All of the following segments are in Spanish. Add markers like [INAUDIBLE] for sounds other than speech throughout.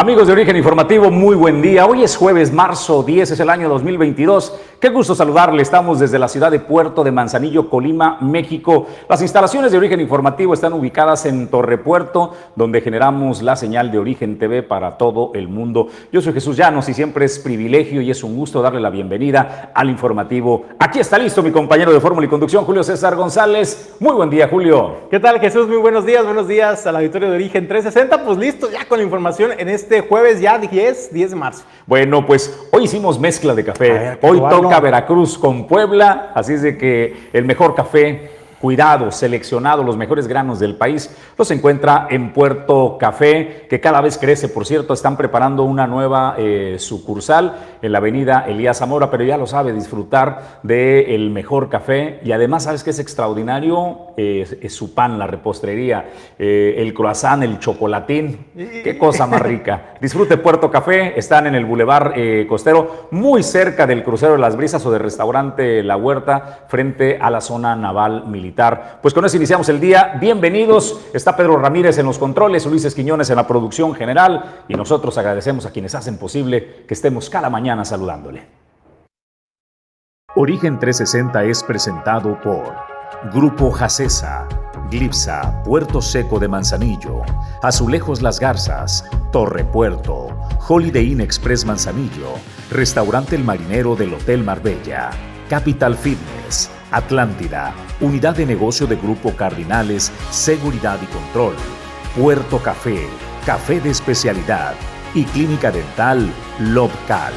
Amigos de Origen Informativo, muy buen día. Hoy es jueves, marzo 10, es el año 2022. Qué gusto saludarle. Estamos desde la ciudad de Puerto de Manzanillo, Colima, México. Las instalaciones de Origen Informativo están ubicadas en Torre Puerto, donde generamos la señal de Origen TV para todo el mundo. Yo soy Jesús Llanos y siempre es privilegio y es un gusto darle la bienvenida al informativo. Aquí está listo mi compañero de Fórmula y Conducción, Julio César González. Muy buen día, Julio. ¿Qué tal, Jesús? Muy buenos días. Buenos días al auditorio de Origen 360. Pues listo, ya con la información en este este jueves ya 10, 10 de marzo. Bueno, pues hoy hicimos mezcla de café. hoy toca Veracruz con Puebla, así es de que el mejor café cuidado, seleccionado, los mejores granos del país, los encuentra en Puerto Café, que cada vez crece, por cierto, están preparando una nueva eh, sucursal en la avenida Elías Zamora, pero ya lo sabe, disfrutar del mejor café y además, ¿sabes qué es extraordinario? es su pan, la repostería, eh, el croissant, el chocolatín, qué cosa más rica. Disfrute Puerto Café, están en el Boulevard eh, Costero, muy cerca del crucero de las brisas o del restaurante La Huerta, frente a la zona naval militar. Pues con eso iniciamos el día. Bienvenidos. Está Pedro Ramírez en los controles, Luis Esquiñones en la producción general y nosotros agradecemos a quienes hacen posible que estemos cada mañana saludándole. Origen 360 es presentado por Grupo Jacesa, Glipsa, Puerto Seco de Manzanillo, Azulejos Las Garzas, Torre Puerto, Holiday Inn Express Manzanillo, Restaurante El Marinero del Hotel Marbella, Capital Fitness, Atlántida, Unidad de Negocio de Grupo Cardinales, Seguridad y Control, Puerto Café, Café de Especialidad y Clínica Dental Lobcal.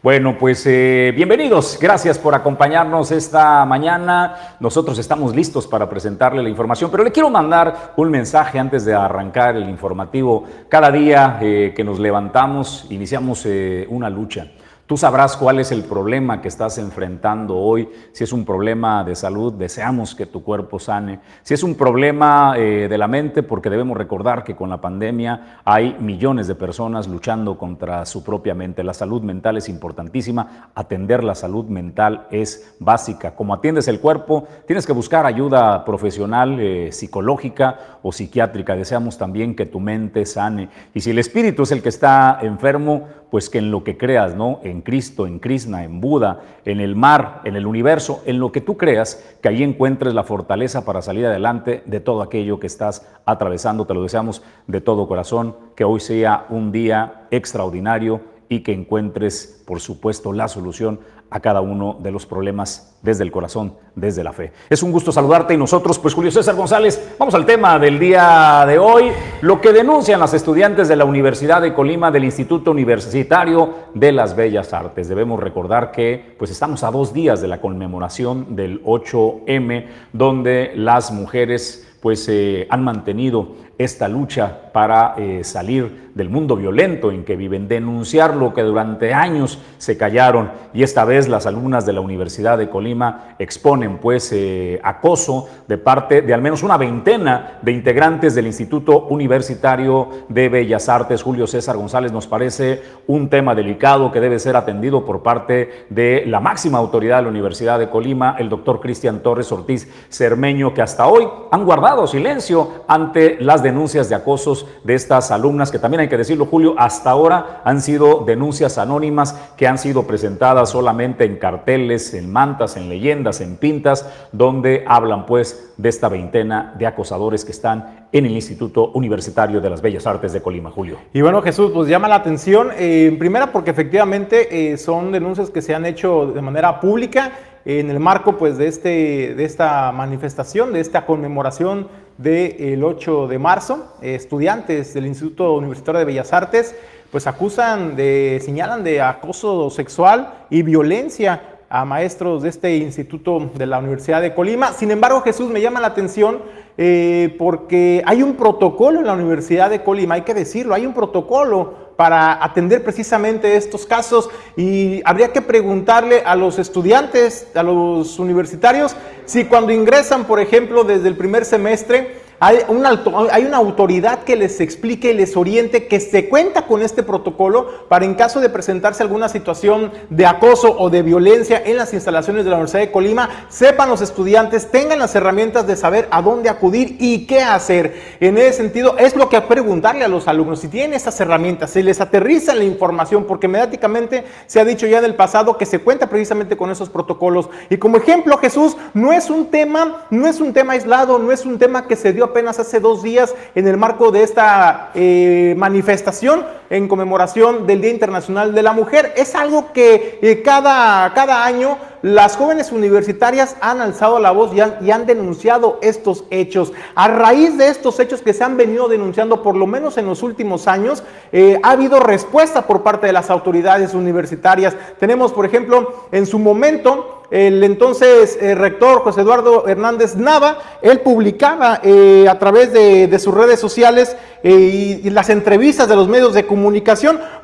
Bueno, pues eh, bienvenidos. Gracias por acompañarnos esta mañana. Nosotros estamos listos para presentarle la información, pero le quiero mandar un mensaje antes de arrancar el informativo. Cada día eh, que nos levantamos, iniciamos eh, una lucha. Tú sabrás cuál es el problema que estás enfrentando hoy. Si es un problema de salud, deseamos que tu cuerpo sane. Si es un problema eh, de la mente, porque debemos recordar que con la pandemia hay millones de personas luchando contra su propia mente. La salud mental es importantísima. Atender la salud mental es básica. Como atiendes el cuerpo, tienes que buscar ayuda profesional, eh, psicológica o psiquiátrica. Deseamos también que tu mente sane. Y si el espíritu es el que está enfermo, pues que en lo que creas, ¿no? En Cristo, en Krishna, en Buda, en el mar, en el universo, en lo que tú creas, que ahí encuentres la fortaleza para salir adelante de todo aquello que estás atravesando. Te lo deseamos de todo corazón, que hoy sea un día extraordinario y que encuentres, por supuesto, la solución a cada uno de los problemas desde el corazón, desde la fe. Es un gusto saludarte y nosotros, pues Julio César González, vamos al tema del día de hoy, lo que denuncian las estudiantes de la Universidad de Colima del Instituto Universitario de las Bellas Artes. Debemos recordar que pues estamos a dos días de la conmemoración del 8M, donde las mujeres pues eh, han mantenido esta lucha para eh, salir del mundo violento en que viven, denunciar lo que durante años se callaron y esta vez las alumnas de la Universidad de Colima exponen pues eh, acoso de parte de al menos una veintena de integrantes del Instituto Universitario de Bellas Artes. Julio César González nos parece un tema delicado que debe ser atendido por parte de la máxima autoridad de la Universidad de Colima, el doctor Cristian Torres Ortiz Cermeño, que hasta hoy han guardado silencio ante las denuncias de acosos de estas alumnas, que también hay que decirlo, Julio, hasta ahora han sido denuncias anónimas que han sido presentadas solamente en carteles, en mantas, en leyendas, en pintas, donde hablan pues de esta veintena de acosadores que están en el Instituto Universitario de las Bellas Artes de Colima, Julio. Y bueno, Jesús, pues llama la atención, eh, primera porque efectivamente eh, son denuncias que se han hecho de manera pública en el marco pues de, este, de esta manifestación, de esta conmemoración del 8 de marzo, estudiantes del Instituto Universitario de Bellas Artes pues acusan de, señalan de acoso sexual y violencia a maestros de este instituto de la Universidad de Colima. Sin embargo, Jesús me llama la atención eh, porque hay un protocolo en la Universidad de Colima, hay que decirlo, hay un protocolo para atender precisamente estos casos. Y habría que preguntarle a los estudiantes, a los universitarios, si cuando ingresan, por ejemplo, desde el primer semestre, hay una, autoridad que les explique y les oriente que se cuenta con este protocolo para en caso de presentarse alguna situación de acoso o de violencia en las instalaciones de la Universidad de Colima, sepan los estudiantes, tengan las herramientas de saber a dónde acudir y qué hacer. En ese sentido, es lo que preguntarle a los alumnos, si tienen estas herramientas, se les aterriza la información, porque mediáticamente se ha dicho ya en el pasado que se cuenta precisamente con esos protocolos. Y como ejemplo, Jesús, no es un tema, no es un tema aislado, no es un tema que se dio apenas hace dos días en el marco de esta eh, manifestación en conmemoración del Día Internacional de la Mujer. Es algo que eh, cada, cada año las jóvenes universitarias han alzado la voz y han, denunciado estos hechos. A raíz de estos hechos que se han venido denunciando, por lo menos en los últimos años, eh, ha habido respuesta por parte de las autoridades universitarias. Tenemos, por ejemplo, en su momento, el entonces eh, rector José Eduardo Hernández Nava, él publicaba a través de, sus redes sociales y, y las entrevistas de los medios de comunicación,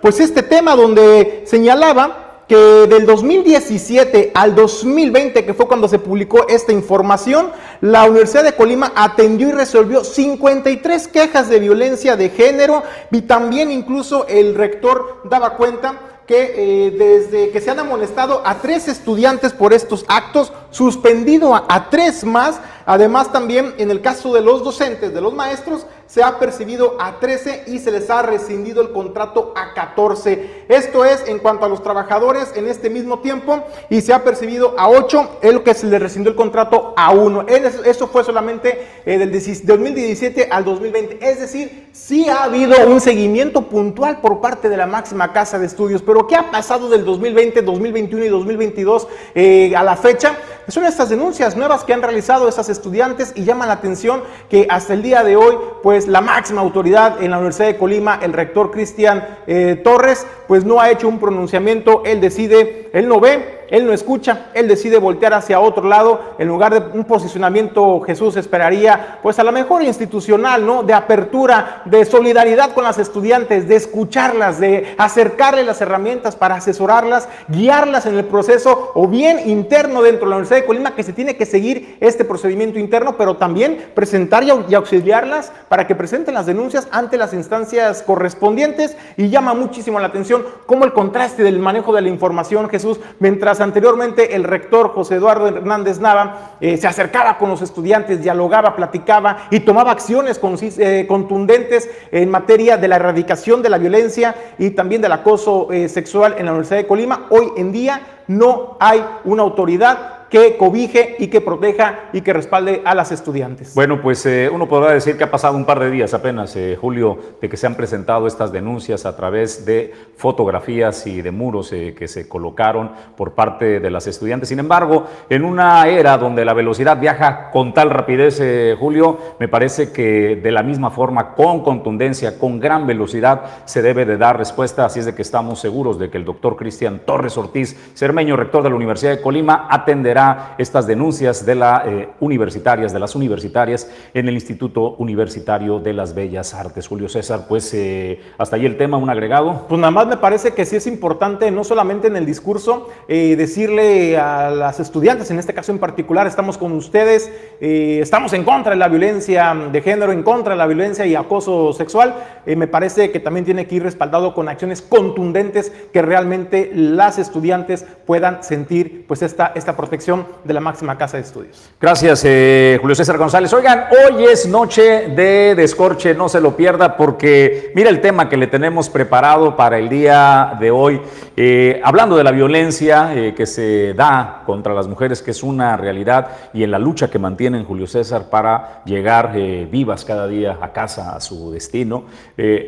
pues este tema donde señalaba que del 2017 al 2020, que fue cuando se publicó esta información, la Universidad de Colima atendió y resolvió 53 quejas de violencia de género y también incluso el rector daba cuenta que eh, desde que se han amonestado a tres estudiantes por estos actos, suspendido a tres más, además también en el caso de los docentes, de los maestros, se ha percibido a 13 y se les ha rescindido el contrato a 14. Esto es en cuanto a los trabajadores en este mismo tiempo y se ha percibido a 8, es lo que se les rescindió el contrato a 1. Eso fue solamente eh, del 2017 al 2020. Es decir, sí ha habido un seguimiento puntual por parte de la máxima casa de estudios, pero ¿qué ha pasado del 2020, 2021 y 2022 eh, a la fecha? Son estas denuncias nuevas que han realizado esas estudiantes y llama la atención que hasta el día de hoy, pues la máxima autoridad en la Universidad de Colima, el rector Cristian eh, Torres, pues no ha hecho un pronunciamiento, él decide, él no ve, él no escucha, él decide voltear hacia otro lado, en lugar de un posicionamiento Jesús esperaría, pues a lo mejor institucional, ¿no? De apertura, de solidaridad con las estudiantes, de escucharlas, de acercarle las herramientas para asesorarlas, guiarlas en el proceso o bien interno dentro de la Universidad de Colima, que se tiene que seguir este procedimiento interno, pero también presentar y auxiliarlas para que presenten las denuncias ante las instancias correspondientes y llama muchísimo la atención cómo el contraste del manejo de la información, Jesús, mientras anteriormente el rector José Eduardo Hernández Nava eh, se acercaba con los estudiantes, dialogaba, platicaba y tomaba acciones eh, contundentes en materia de la erradicación de la violencia y también del acoso eh, sexual en la Universidad de Colima. Hoy en día no hay una autoridad que cobije y que proteja y que respalde a las estudiantes. Bueno, pues eh, uno podrá decir que ha pasado un par de días apenas, eh, Julio, de que se han presentado estas denuncias a través de fotografías y de muros eh, que se colocaron por parte de las estudiantes. Sin embargo, en una era donde la velocidad viaja con tal rapidez, Julio, me parece que de la misma forma, con contundencia, con gran velocidad, se debe de dar respuesta. Así es de que estamos seguros de que el doctor Cristian Torres Ortiz, Cermeño, rector de la Universidad de Colima, atenderá estas denuncias de las eh, universitarias, de las universitarias en el Instituto Universitario de las Bellas Artes. Julio César, pues eh, hasta ahí el tema, un agregado. Pues nada más me parece que sí es importante, no solamente en el discurso, eh, decirle a las estudiantes, en este caso en particular, estamos con ustedes, estamos en contra de la violencia de género, en contra de la violencia y acoso sexual. me parece que también tiene que ir respaldado con acciones contundentes que realmente las estudiantes puedan sentir pues esta, esta protección de la máxima casa de estudios. Gracias, eh, Julio César González. Oigan, hoy es noche de descorche, no se lo pierda porque mira el tema que le tenemos preparado para el día de hoy. Eh, hablando de la violencia eh, que se da contra las mujeres, que es una realidad, y en la lucha que mantienen Julio César para llegar vivas cada día a casa, a su destino,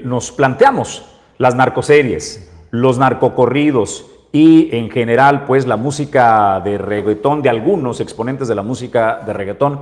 nos planteamos las narcoseries, los narcocorridos, y en general pues la música de reggaetón de algunos exponentes de la música de reggaetón,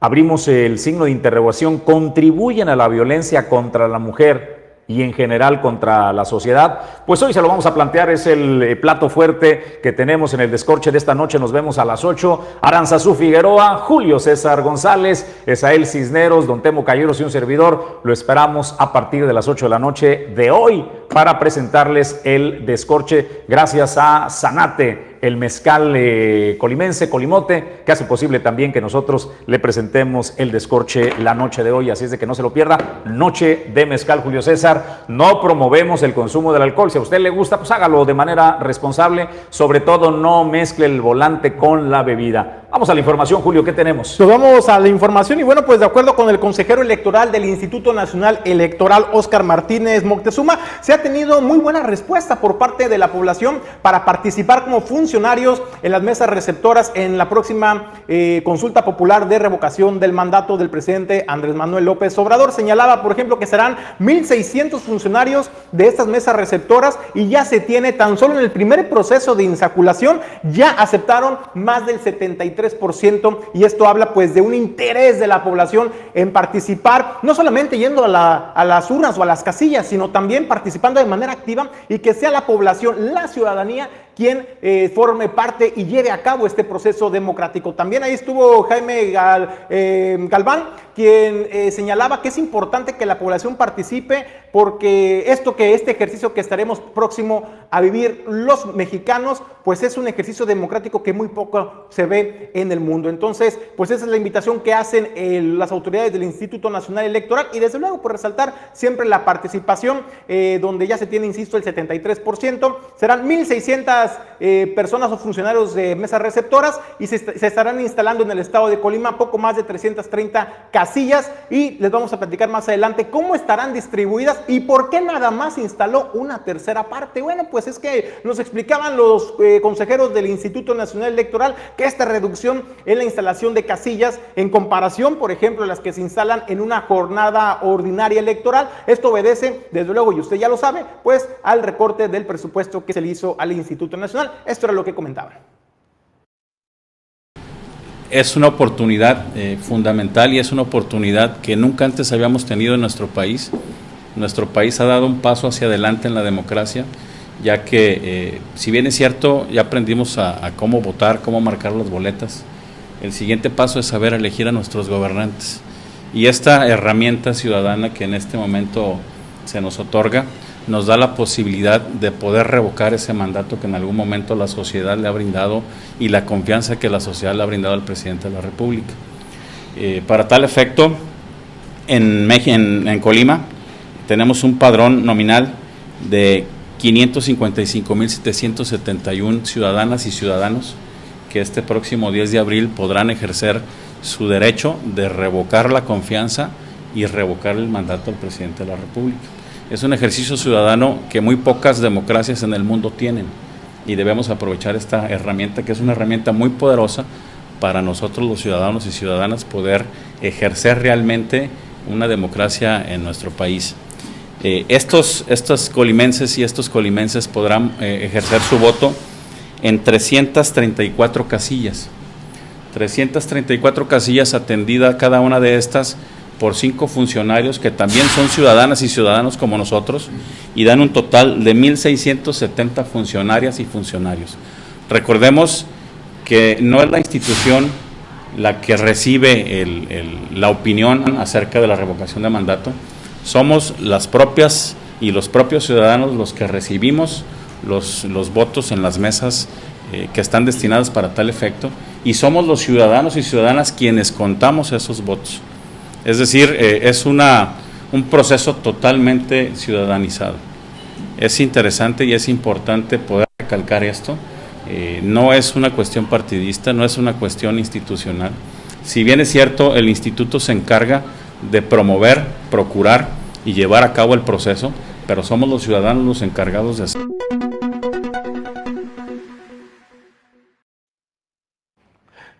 abrimos el signo de interrogación, contribuyen a la violencia contra la mujer y en general contra la sociedad. Pues hoy se lo vamos a plantear, es el eh, plato fuerte que tenemos en el descorche de esta noche. Nos vemos a las 8. Aranzazú Figueroa, Julio César González, Esael Cisneros, Don Temo Calleros y un servidor. Lo esperamos a partir de las 8 de la noche de hoy para presentarles el descorche gracias a Sanate el mezcal eh, colimense, colimote, que hace posible también que nosotros le presentemos el descorche la noche de hoy. Así es de que no se lo pierda. Noche de mezcal, Julio César. No promovemos el consumo del alcohol. Si a usted le gusta, pues hágalo de manera responsable. Sobre todo, no mezcle el volante con la bebida. Vamos a la información, Julio, ¿qué tenemos? Pues vamos a la información y bueno, pues de acuerdo con el consejero electoral del Instituto Nacional Electoral, Óscar Martínez Moctezuma, se ha tenido muy buena respuesta por parte de la población para participar como funcionarios en las mesas receptoras en la próxima eh, consulta popular de revocación del mandato del presidente Andrés Manuel López Obrador. Señalaba, por ejemplo, que serán 1.600 funcionarios de estas mesas receptoras y ya se tiene tan solo en el primer proceso de insaculación, ya aceptaron más del 73 y esto habla pues de un interés de la población en participar, no solamente yendo a, a las urnas o a las casillas, sino también participando de manera activa y que sea la población, la ciudadanía quien eh, forme parte y lleve a cabo este proceso democrático. También ahí estuvo Jaime eh, Galván, quien eh, señalaba que es importante que la población participe porque esto que este ejercicio que estaremos próximo a vivir los mexicanos, pues es un ejercicio democrático que muy poco se ve en el mundo. Entonces, pues esa es la invitación que hacen las autoridades del Instituto Nacional Electoral y desde luego por resaltar siempre la participación, donde ya se tiene, insisto, el 73%, serán 1.600 eh, personas o funcionarios de mesas receptoras y se, estarán instalando en el estado de Colima poco más de 330 casillas y les vamos a platicar más adelante cómo estarán distribuidas y por qué nada más instaló una tercera parte. Bueno, pues es que nos explicaban los eh, consejeros del Instituto Nacional Electoral que esta reducción en la instalación de casillas en comparación, por ejemplo, a las que se instalan en una jornada ordinaria electoral, esto obedece, desde luego, y usted ya lo sabe, pues al recorte del presupuesto que se le hizo al Instituto Nacional. Esto era lo que comentaban. Es una oportunidad eh, fundamental y es una oportunidad que nunca antes habíamos tenido en nuestro país. Nuestro país ha dado un paso hacia adelante en la democracia, ya que, eh, si bien es cierto, ya aprendimos a, cómo votar, cómo marcar las boletas, el siguiente paso es saber elegir a nuestros gobernantes. Y esta herramienta ciudadana que en este momento se nos otorga, nos da la posibilidad de poder revocar ese mandato que en algún momento la sociedad le ha brindado y la confianza que la sociedad le ha brindado al presidente de la República. Eh, para tal efecto, en, en, en Colima tenemos un padrón nominal de 555.771 ciudadanas y ciudadanos que este próximo 10 de abril podrán ejercer su derecho de revocar la confianza y revocar el mandato del presidente de la República. Es un ejercicio ciudadano que muy pocas democracias en el mundo tienen y debemos aprovechar esta herramienta que es una herramienta muy poderosa para nosotros los ciudadanos y ciudadanas poder ejercer realmente una democracia en nuestro país. Eh, estos, estos colimenses y estos colimenses podrán eh, ejercer su voto en 334 casillas. 334 casillas atendida cada una de estas por cinco funcionarios que también son ciudadanas y ciudadanos como nosotros y dan un total de 1.670 funcionarias y funcionarios. Recordemos que no es la institución la que recibe la opinión acerca de la revocación de mandato, somos las propias y los propios ciudadanos los que recibimos los, los votos en las mesas eh, que están destinadas para tal efecto y somos los ciudadanos y ciudadanas quienes contamos esos votos. Es decir, eh, es una, un proceso totalmente ciudadanizado. Es interesante y es importante poder recalcar esto. Eh, no es una cuestión partidista, no es una cuestión institucional. Si bien es cierto, el instituto se encarga de promover, procurar y llevar a cabo el proceso, pero somos los ciudadanos los encargados de hacerlo.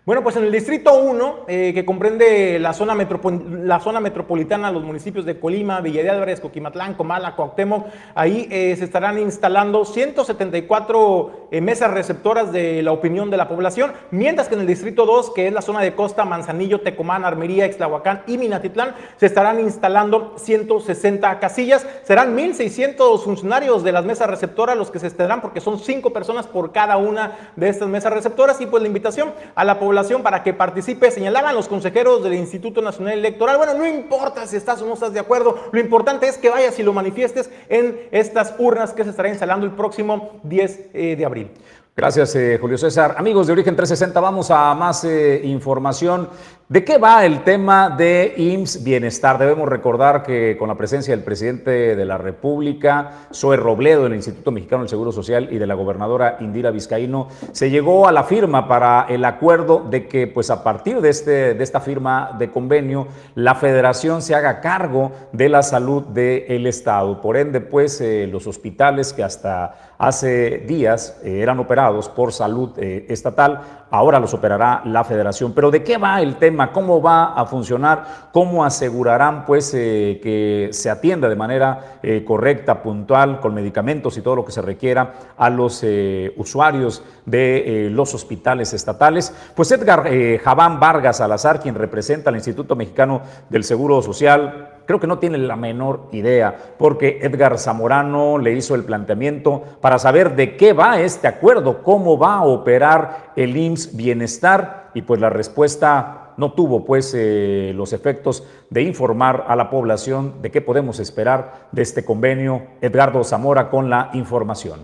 Bueno, pues en el Distrito 1, eh, que comprende la zona, la zona metropolitana, los municipios de Colima, Villa de Álvarez, Coquimatlán, Comala, Cuauhtémoc, ahí eh, se estarán instalando 174 eh, mesas receptoras de la opinión de la población, mientras que en el Distrito 2, que es la zona de Costa, Manzanillo, Tecomán, Armería, Extlahuacán y Minatitlán, se estarán instalando 160 casillas. Serán 1.600 funcionarios de las mesas receptoras los que se estarán, porque son cinco personas por cada una de estas mesas receptoras, y pues la invitación a la población para que participe. Señalaban los consejeros del Instituto Nacional Electoral. Bueno, no importa si estás o no estás de acuerdo, lo importante es que vayas y lo manifiestes en estas urnas que se estarán instalando el próximo 10 eh, de abril. Gracias, eh, Julio César. Amigos de Origen 360, vamos a más eh, información. ¿De qué va el tema de IMSS Bienestar? Debemos recordar que con la presencia del presidente de la República, Zoe Robledo, del Instituto Mexicano del Seguro Social y de la gobernadora Indira Vizcaíno, se llegó a la firma para el acuerdo de que, pues a partir de, este, de esta firma de convenio, la federación se haga cargo de la salud del Estado. Por ende, pues eh, los hospitales que hasta hace días eh, eran operados por salud eh, estatal, ahora los operará la federación. Pero ¿de qué va el tema? ¿Cómo va a funcionar? ¿Cómo asegurarán pues eh, que se atienda de manera eh, correcta, puntual, con medicamentos y todo lo que se requiera a los eh, usuarios de los hospitales estatales? Pues Edgar Javán Vargas Salazar, quien representa al Instituto Mexicano del Seguro Social, creo que no tiene la menor idea, porque Edgar Zamorano le hizo el planteamiento para saber de qué va este acuerdo, cómo va a operar el IMSS Bienestar, y pues la respuesta no tuvo pues eh, los efectos de informar a la población de qué podemos esperar de este convenio. Edgardo Zamora con la información.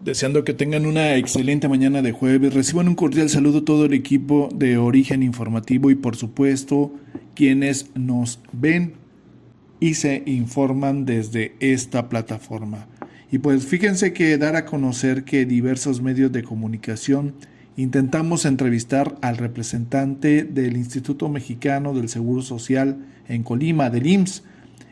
Deseando que tengan una excelente mañana de jueves, reciban un cordial saludo todo el equipo de Origen Informativo y por supuesto quienes nos ven y se informan desde esta plataforma. Y pues fíjense que dar a conocer que diversos medios de comunicación intentamos entrevistar al representante del Instituto Mexicano del Seguro Social en Colima, del IMSS,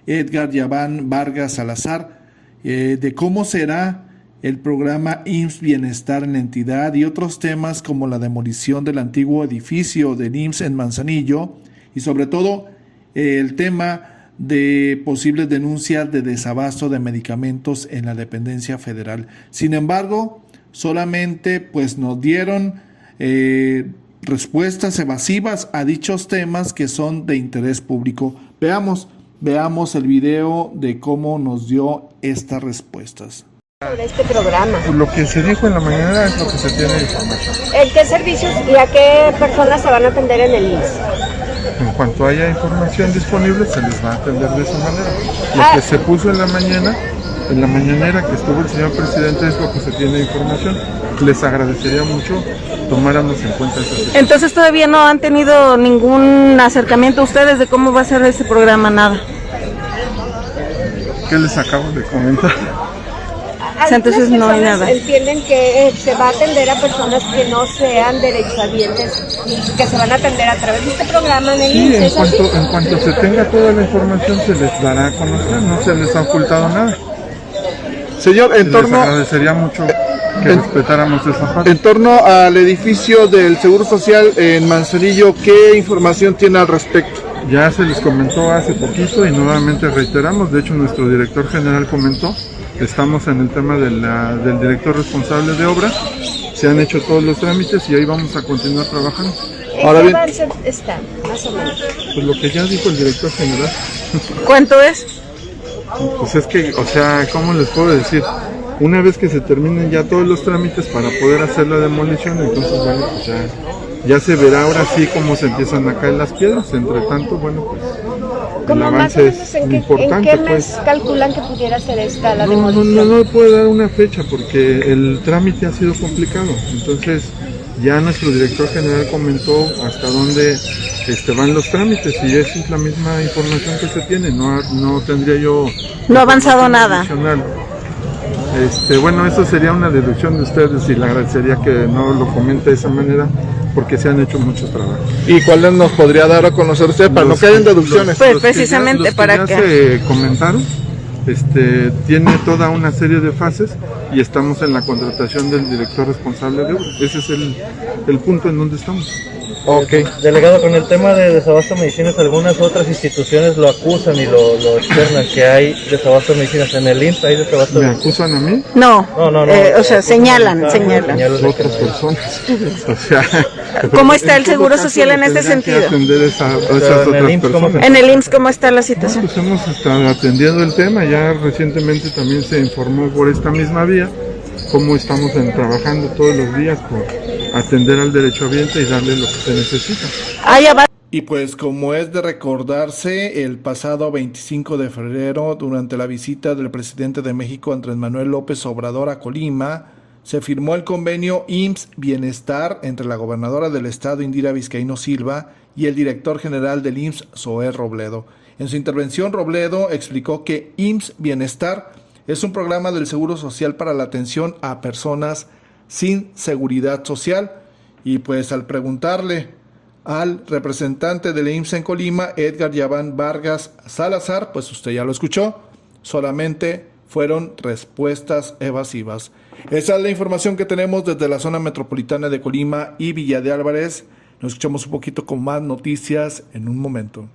Edgar Yaván Vargas Salazar, eh, de cómo será el programa IMSS Bienestar en la entidad y otros temas como la demolición del antiguo edificio del IMSS en Manzanillo y sobre todo el tema de posibles denuncias de desabasto de medicamentos en la dependencia federal. Sin embargo, solamente pues nos dieron eh, respuestas evasivas a dichos temas que son de interés público. Veamos, veamos el video de cómo nos dio estas respuestas sobre este programa? Pues lo que se dijo en la mañana es lo que se tiene información. ¿En qué servicios y a qué personas se van a atender en el IMSS? En cuanto haya información disponible, se les va a atender de esa manera. Lo Ah. que se puso en la mañana, en la mañanera que estuvo el señor presidente, es lo que se tiene información. Les agradecería mucho tomáramos en cuenta esa Entonces todavía no han tenido ningún acercamiento ustedes de cómo va a ser ese programa, nada. ¿Qué les acabo de comentar? entonces no hay nada. Entienden que eh, se va a atender a personas que no sean derechohabientes, que se van a atender a través de este programa en el Sí, en cuanto, en cuanto se tenga toda la información se les dará a conocer, no se les ha ocultado nada. Señor, en Les torno, agradecería mucho que respetáramos esa parte. en torno al edificio del Seguro Social en Manzanillo, ¿qué información tiene al respecto? Ya se les comentó hace poquito y nuevamente reiteramos, de hecho nuestro director general comentó, estamos en el tema de la- del director responsable de obra, se han hecho todos los trámites y ahí vamos a continuar trabajando. ¿En Ahora qué bien- avance están, más o menos? Pues lo que ya dijo el director general, ¿Cuánto es? Pues es que, o sea, ¿cómo les puedo decir? Una vez que se terminen ya todos los trámites para poder hacer la demolición, entonces bueno, pues ya, ya se verá ahora sí cómo se empiezan a caer las piedras. Entre tanto, bueno, pues el ¿Cómo más o avance es en qué, en importante, qué mes pues. calculan que pudiera ser esta la No, no, demolición? no, no puedo dar una fecha porque el trámite ha sido complicado. Entonces, ya nuestro director general comentó hasta dónde este, van los trámites y esa es la misma información que se tiene. No, ha- no tendría yo. No ha avanzado nada. adicional. Este, bueno, eso sería una deducción de ustedes y le agradecería que no lo comente de esa manera porque se han hecho muchos trabajos. ¿Y cuáles nos podría dar a conocer usted para no Los en que- deducciones? los- Pues los que ya- precisamente los que para ya que- se comentaron, este, tiene toda una serie de fases y estamos en la contratación del director responsable de obra. Ese es el, el punto en donde estamos. Ok. Delegado, con el tema de desabasto de medicinas, algunas otras instituciones lo acusan y lo, lo externan que hay desabasto de medicinas. En el IMSS hay desabasto ¿Me acusan a mí? No, No, no, no. eh, o sea, señalan, a- señalan. señalan. Otras personas. [LAUGHS] O sea, ¿Cómo está el todo Seguro Social en este sentido? esa- a en esas el otras IMSS, ¿cómo personas. En el IMSS, ¿cómo está la situación? Pues hemos estado atendiendo el tema, ya recientemente también se informó por esta misma vía cómo estamos en- trabajando todos los días por atender al derechohabiente y darle lo que se necesita. Y pues como es de recordarse, el pasado 25 de febrero, durante la visita del presidente de México, Andrés Manuel López Obrador a Colima, se firmó el convenio IMSS Bienestar entre la gobernadora del estado Indira Vizcaíno Silva y el director general del IMSS Zoé Robledo. En su intervención, Robledo explicó que IMSS Bienestar es un programa del Seguro Social para la atención a personas sin seguridad social. Y pues al preguntarle al representante del IMSS en Colima, Edgar Yaván Vargas Salazar, pues usted ya lo escuchó, solamente fueron respuestas evasivas. Esa es la información que tenemos desde la zona metropolitana de Colima y Villa de Álvarez. Nos escuchamos un poquito con más noticias en un momento.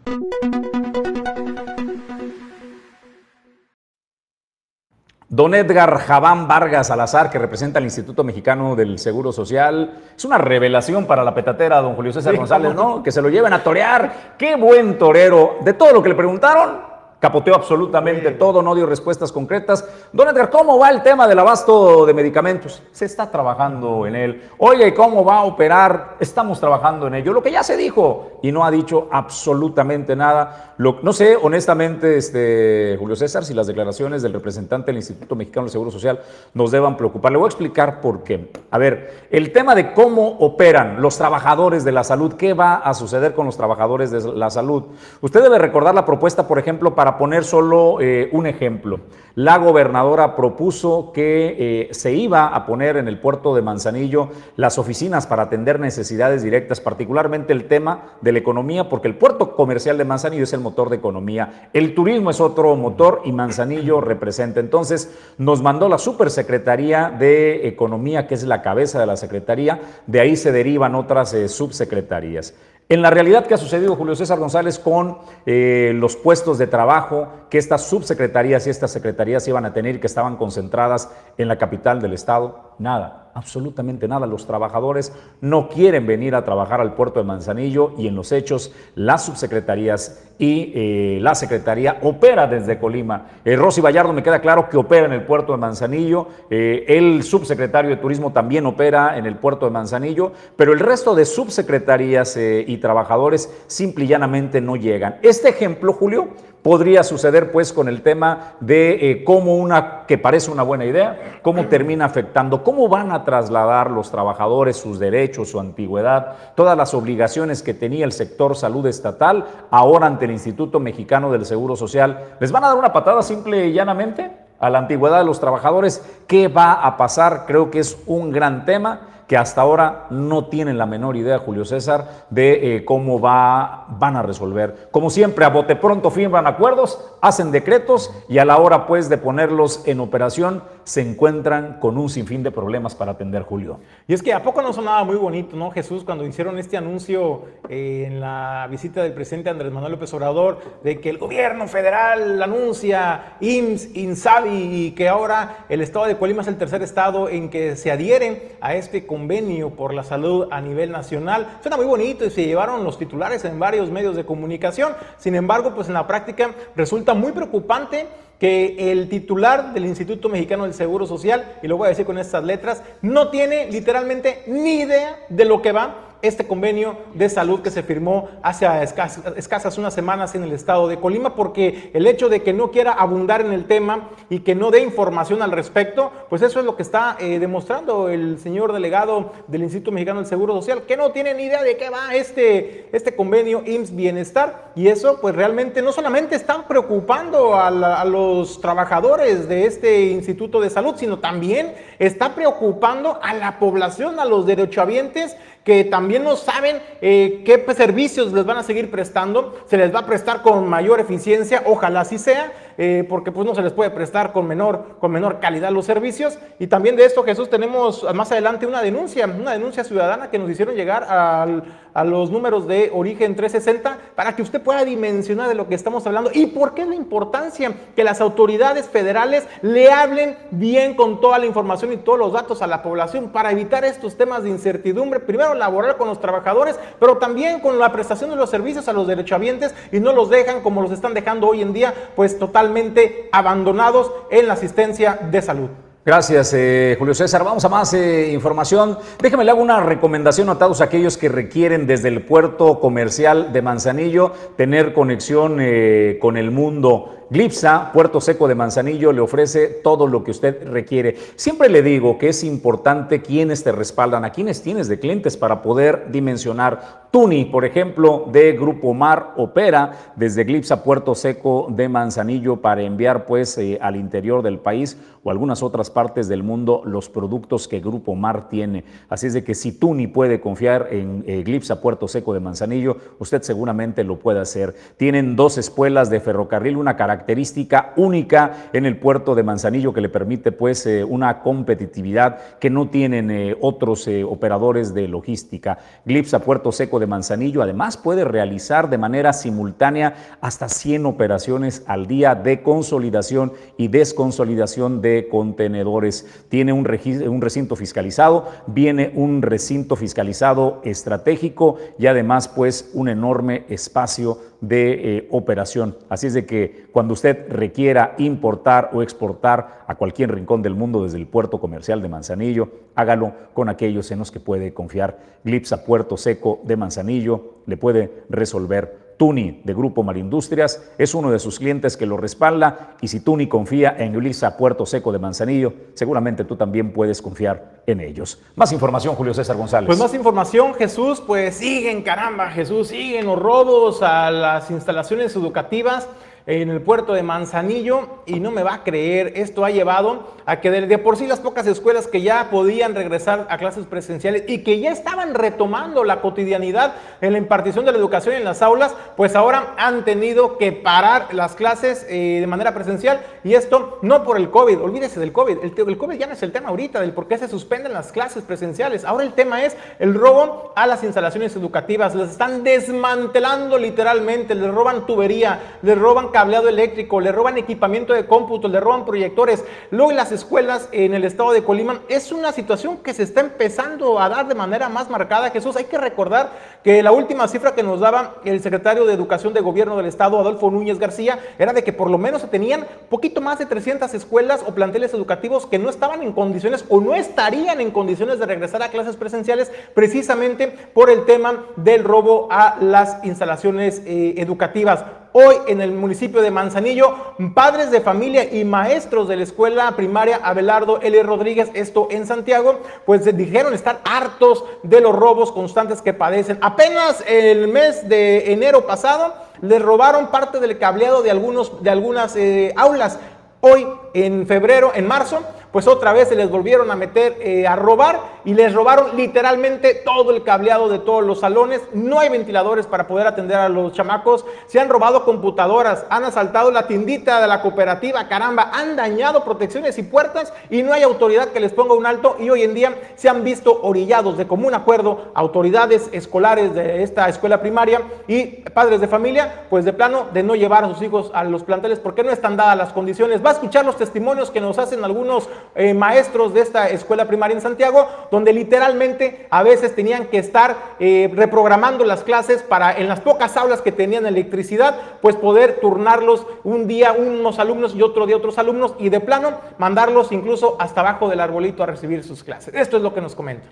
Don Edgar Javán Vargas Salazar, que representa al Instituto Mexicano del Seguro Social, es una revelación para la petatera, don Julio César González, ¿no? Que se lo lleven a torear. Qué buen torero. De todo lo que le preguntaron, capoteó absolutamente todo, no dio respuestas concretas. Don Edgar, ¿cómo va el tema del abasto de medicamentos? Se está trabajando en él. Oye, ¿cómo va a operar? Estamos trabajando en ello. Lo que ya se dijo y no ha dicho absolutamente nada. no sé, honestamente, este, Julio César, si las declaraciones del representante del Instituto Mexicano del Seguro Social nos deban preocupar. Le voy a explicar por qué. A ver, el tema de cómo operan los trabajadores de la salud, ¿qué va a suceder con los trabajadores de la salud? Usted debe recordar la propuesta, por ejemplo, para para poner solo eh, un ejemplo, la gobernadora propuso que eh, se iba a poner en el puerto de Manzanillo las oficinas para atender necesidades directas, particularmente el tema de la economía, porque el puerto comercial de Manzanillo es el motor de economía. El turismo es otro motor y Manzanillo representa. Entonces nos mandó la Supersecretaría de Economía, que es la cabeza de la Secretaría, de ahí se derivan otras eh, subsecretarías. En la realidad que ha sucedido, Julio César González, con eh, los puestos de trabajo que estas subsecretarías y estas secretarías iban a tener que estaban concentradas en la capital del Estado, nada absolutamente nada. Los trabajadores no quieren venir a trabajar al puerto de Manzanillo y en los hechos las subsecretarías y eh, la secretaría opera desde Colima. Eh, Rosy Vallardo me queda claro que opera en el puerto de Manzanillo, eh, el subsecretario de Turismo también opera en el puerto de Manzanillo, pero el resto de subsecretarías y trabajadores simple y llanamente no llegan. Este ejemplo, Julio, podría suceder pues con el tema de cómo una que parece una buena idea, cómo termina afectando, cómo van a trasladar los trabajadores sus derechos, su antigüedad, todas las obligaciones que tenía el sector salud estatal, ahora ante el Instituto Mexicano del Seguro Social. ¿Les van a dar una patada simple y llanamente a la antigüedad de los trabajadores? ¿Qué va a pasar? Creo que es un gran tema que hasta ahora no tienen la menor idea, Julio César, de eh, cómo va, van a resolver. Como siempre, a bote pronto firman acuerdos, hacen decretos y a la hora pues de ponerlos en operación se encuentran con un sinfín de problemas para atender, Julio. Y es que a poco no sonaba muy bonito, ¿no, Jesús, cuando hicieron este anuncio eh, en la visita del presidente Andrés Manuel López Obrador de que el gobierno federal anuncia IMSS, INSABI y que ahora el estado de Colima es el tercer estado en que se adhieren a este convenio por la salud a nivel nacional. Suena muy bonito y se llevaron los titulares en varios medios de comunicación. Sin embargo, pues en la práctica resulta muy preocupante que el titular del Instituto Mexicano del Seguro Social, y lo voy a decir con estas letras, no tiene literalmente ni idea de lo que va este convenio de salud que se firmó hace escasas, unas semanas en el estado de Colima, porque el hecho de que no quiera abundar en el tema y que no dé información al respecto, pues eso es lo que está eh, demostrando el señor delegado del Instituto Mexicano del Seguro Social, que no tiene ni idea de qué va este, este convenio IMSS Bienestar. Y eso pues realmente no solamente está preocupando a, a los trabajadores de este Instituto de Salud, sino también está preocupando a la población, a los derechohabientes que también no saben eh, qué servicios les van a seguir prestando, se les va a prestar con mayor eficiencia, ojalá así sea, eh, porque pues no se les puede prestar con menor, con menor calidad los servicios. Y también de esto, Jesús, tenemos más adelante una denuncia, una denuncia ciudadana que nos hicieron llegar a los números de origen 360 para que usted pueda dimensionar de lo que estamos hablando y por qué es la importancia que las autoridades federales le hablen bien con toda la información y todos los datos a la población para evitar estos temas de incertidumbre. Primero, laboral con los trabajadores, pero también con la prestación de los servicios a los derechohabientes y no los dejan como los están dejando hoy en día, pues totalmente abandonados en la asistencia de salud. Gracias, eh, Julio César. Vamos a más eh, información. Déjeme le hago una recomendación a todos aquellos que requieren desde el puerto comercial de Manzanillo tener conexión eh, con el mundo Glipsa, Puerto Seco de Manzanillo, le ofrece todo lo que usted requiere. Siempre le digo que es importante quiénes te respaldan, a quiénes tienes de clientes para poder dimensionar. Tuni, por ejemplo, de Grupo Mar opera desde Glipsa, Puerto Seco de Manzanillo para enviar pues eh, al interior del país o algunas otras partes del mundo los productos que Grupo Mar tiene. Así es de que si Tuni puede confiar en eh, Glipsa, Puerto Seco de Manzanillo, usted seguramente lo puede hacer. Tienen dos espuelas de ferrocarril, una característica única en el puerto de Manzanillo que le permite pues eh, una competitividad que no tienen otros operadores de logística. Glipsa, Puerto Seco de Manzanillo además puede realizar de manera simultánea hasta 100 operaciones al día de consolidación y desconsolidación de contenedores. Tiene un, un recinto fiscalizado, viene un recinto fiscalizado estratégico y además pues un enorme espacio de eh, operación. Así es de que cuando usted requiera importar o exportar a cualquier rincón del mundo desde el puerto comercial de Manzanillo, hágalo con aquellos en los que puede confiar. Glipsa Puerto Seco de Manzanillo le puede resolver Tuni de Grupo Marindustrias es uno de sus clientes que lo respalda y si Tuni confía en Ulisa Puerto Seco de Manzanillo, seguramente tú también puedes confiar en ellos. Más información, Julio César González. Pues más información, Jesús, pues siguen, caramba, Jesús, siguen los robos a las instalaciones educativas en el puerto de Manzanillo y no me va a creer, esto ha llevado a que de, por sí las pocas escuelas que ya podían regresar a clases presenciales y que ya estaban retomando la cotidianidad en la impartición de la educación en las aulas, pues ahora han tenido que parar las clases eh, de manera presencial y esto no por el COVID, olvídese del COVID, el, COVID ya no es el tema ahorita del por qué se suspenden las clases presenciales, ahora el tema es el robo a las instalaciones educativas, las están desmantelando literalmente, les roban tubería, les roban cableado eléctrico, le roban equipamiento de cómputo, le roban proyectores. Luego en las escuelas en el estado de Colima es una situación que se está empezando a dar de manera más marcada. Jesús, hay que recordar que la última cifra que nos daba el secretario de Educación de Gobierno del Estado, Adolfo Núñez García, era de que por lo menos se tenían poquito más de 300 escuelas o planteles educativos que no estaban en condiciones o no estarían en condiciones de regresar a clases presenciales precisamente por el tema del robo a las instalaciones eh, educativas. Hoy en el municipio de Manzanillo, padres de familia y maestros de la escuela primaria Abelardo L. Rodríguez, esto en Santiago, pues dijeron estar hartos de los robos constantes que padecen. Apenas el mes de enero pasado les robaron parte del cableado de, algunos, de algunas eh, aulas. Hoy, en febrero, en marzo, pues otra vez se les volvieron a meter eh, a robar y les robaron literalmente todo el cableado de todos los salones. No hay ventiladores para poder atender a los chamacos. Se han robado computadoras, han asaltado la tiendita de la cooperativa, caramba, han dañado protecciones y puertas y no hay autoridad que les ponga un alto y hoy en día se han visto orillados de común acuerdo autoridades escolares de esta escuela primaria y padres de familia, pues de plano de no llevar a sus hijos a los planteles porque no están dadas las condiciones. Va a escuchar los testimonios que nos hacen algunos eh, maestros de esta escuela primaria en Santiago, donde literalmente a veces tenían que estar eh, reprogramando las clases para en las pocas aulas que tenían electricidad, pues poder turnarlos un día unos alumnos y otro día otros alumnos y de plano mandarlos incluso hasta abajo del arbolito a recibir sus clases. Esto es lo que nos comentan.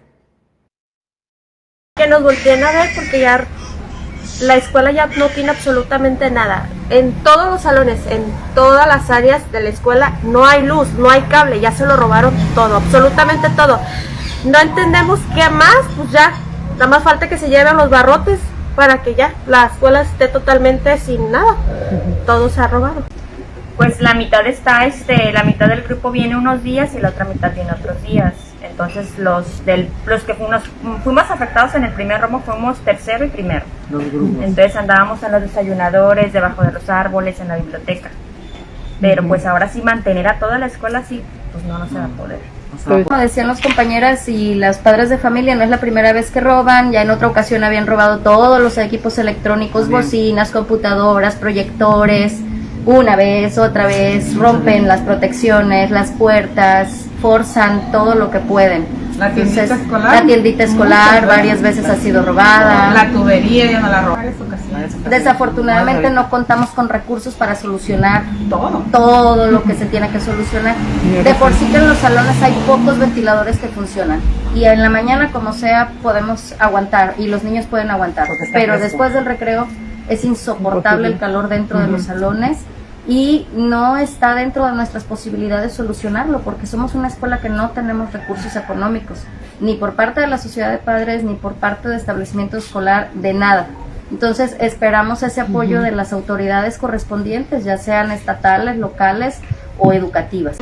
Que nos volteen a ver porque ya la escuela ya no tiene absolutamente nada. En todos los salones, en todas las áreas de la escuela, no hay luz, no hay cable, ya se lo robaron todo, absolutamente todo. No entendemos qué más, pues ya, nada más falta que se lleven los barrotes para que ya la escuela esté totalmente sin nada. Todo se ha robado. Pues la mitad está, este, la mitad del grupo viene unos días y la otra mitad viene otros días. Entonces los del los que fuimos, fuimos afectados en el primer robo fuimos tercero y primero. Entonces andábamos en los desayunadores, debajo de los árboles, en la biblioteca. Pero pues ahora sí mantener a toda la escuela así, pues no, no se va a poder. Como decían las compañeras y las padres de familia, no es la primera vez que roban, ya en otra ocasión habían robado todos los equipos electrónicos, bocinas, computadoras, proyectores, una vez, otra vez, rompen las protecciones, las puertas, forzan todo lo que pueden. La tiendita escolar. La tiendita escolar varias veces ha sido robada. La tubería ya no la robaron. Desafortunadamente no contamos con recursos para solucionar todo. todo lo que se tiene que solucionar. De por sí que en los salones hay pocos ventiladores que funcionan. Y en la mañana, como sea, podemos aguantar y los niños pueden aguantar. Pero después del recreo es insoportable el calor dentro de los salones y no está dentro de nuestras posibilidades solucionarlo porque somos una escuela que no tenemos recursos económicos, ni por parte de la sociedad de padres, ni por parte de establecimiento escolar, de nada. Entonces esperamos ese apoyo de las autoridades correspondientes, ya sean estatales, locales o educativas.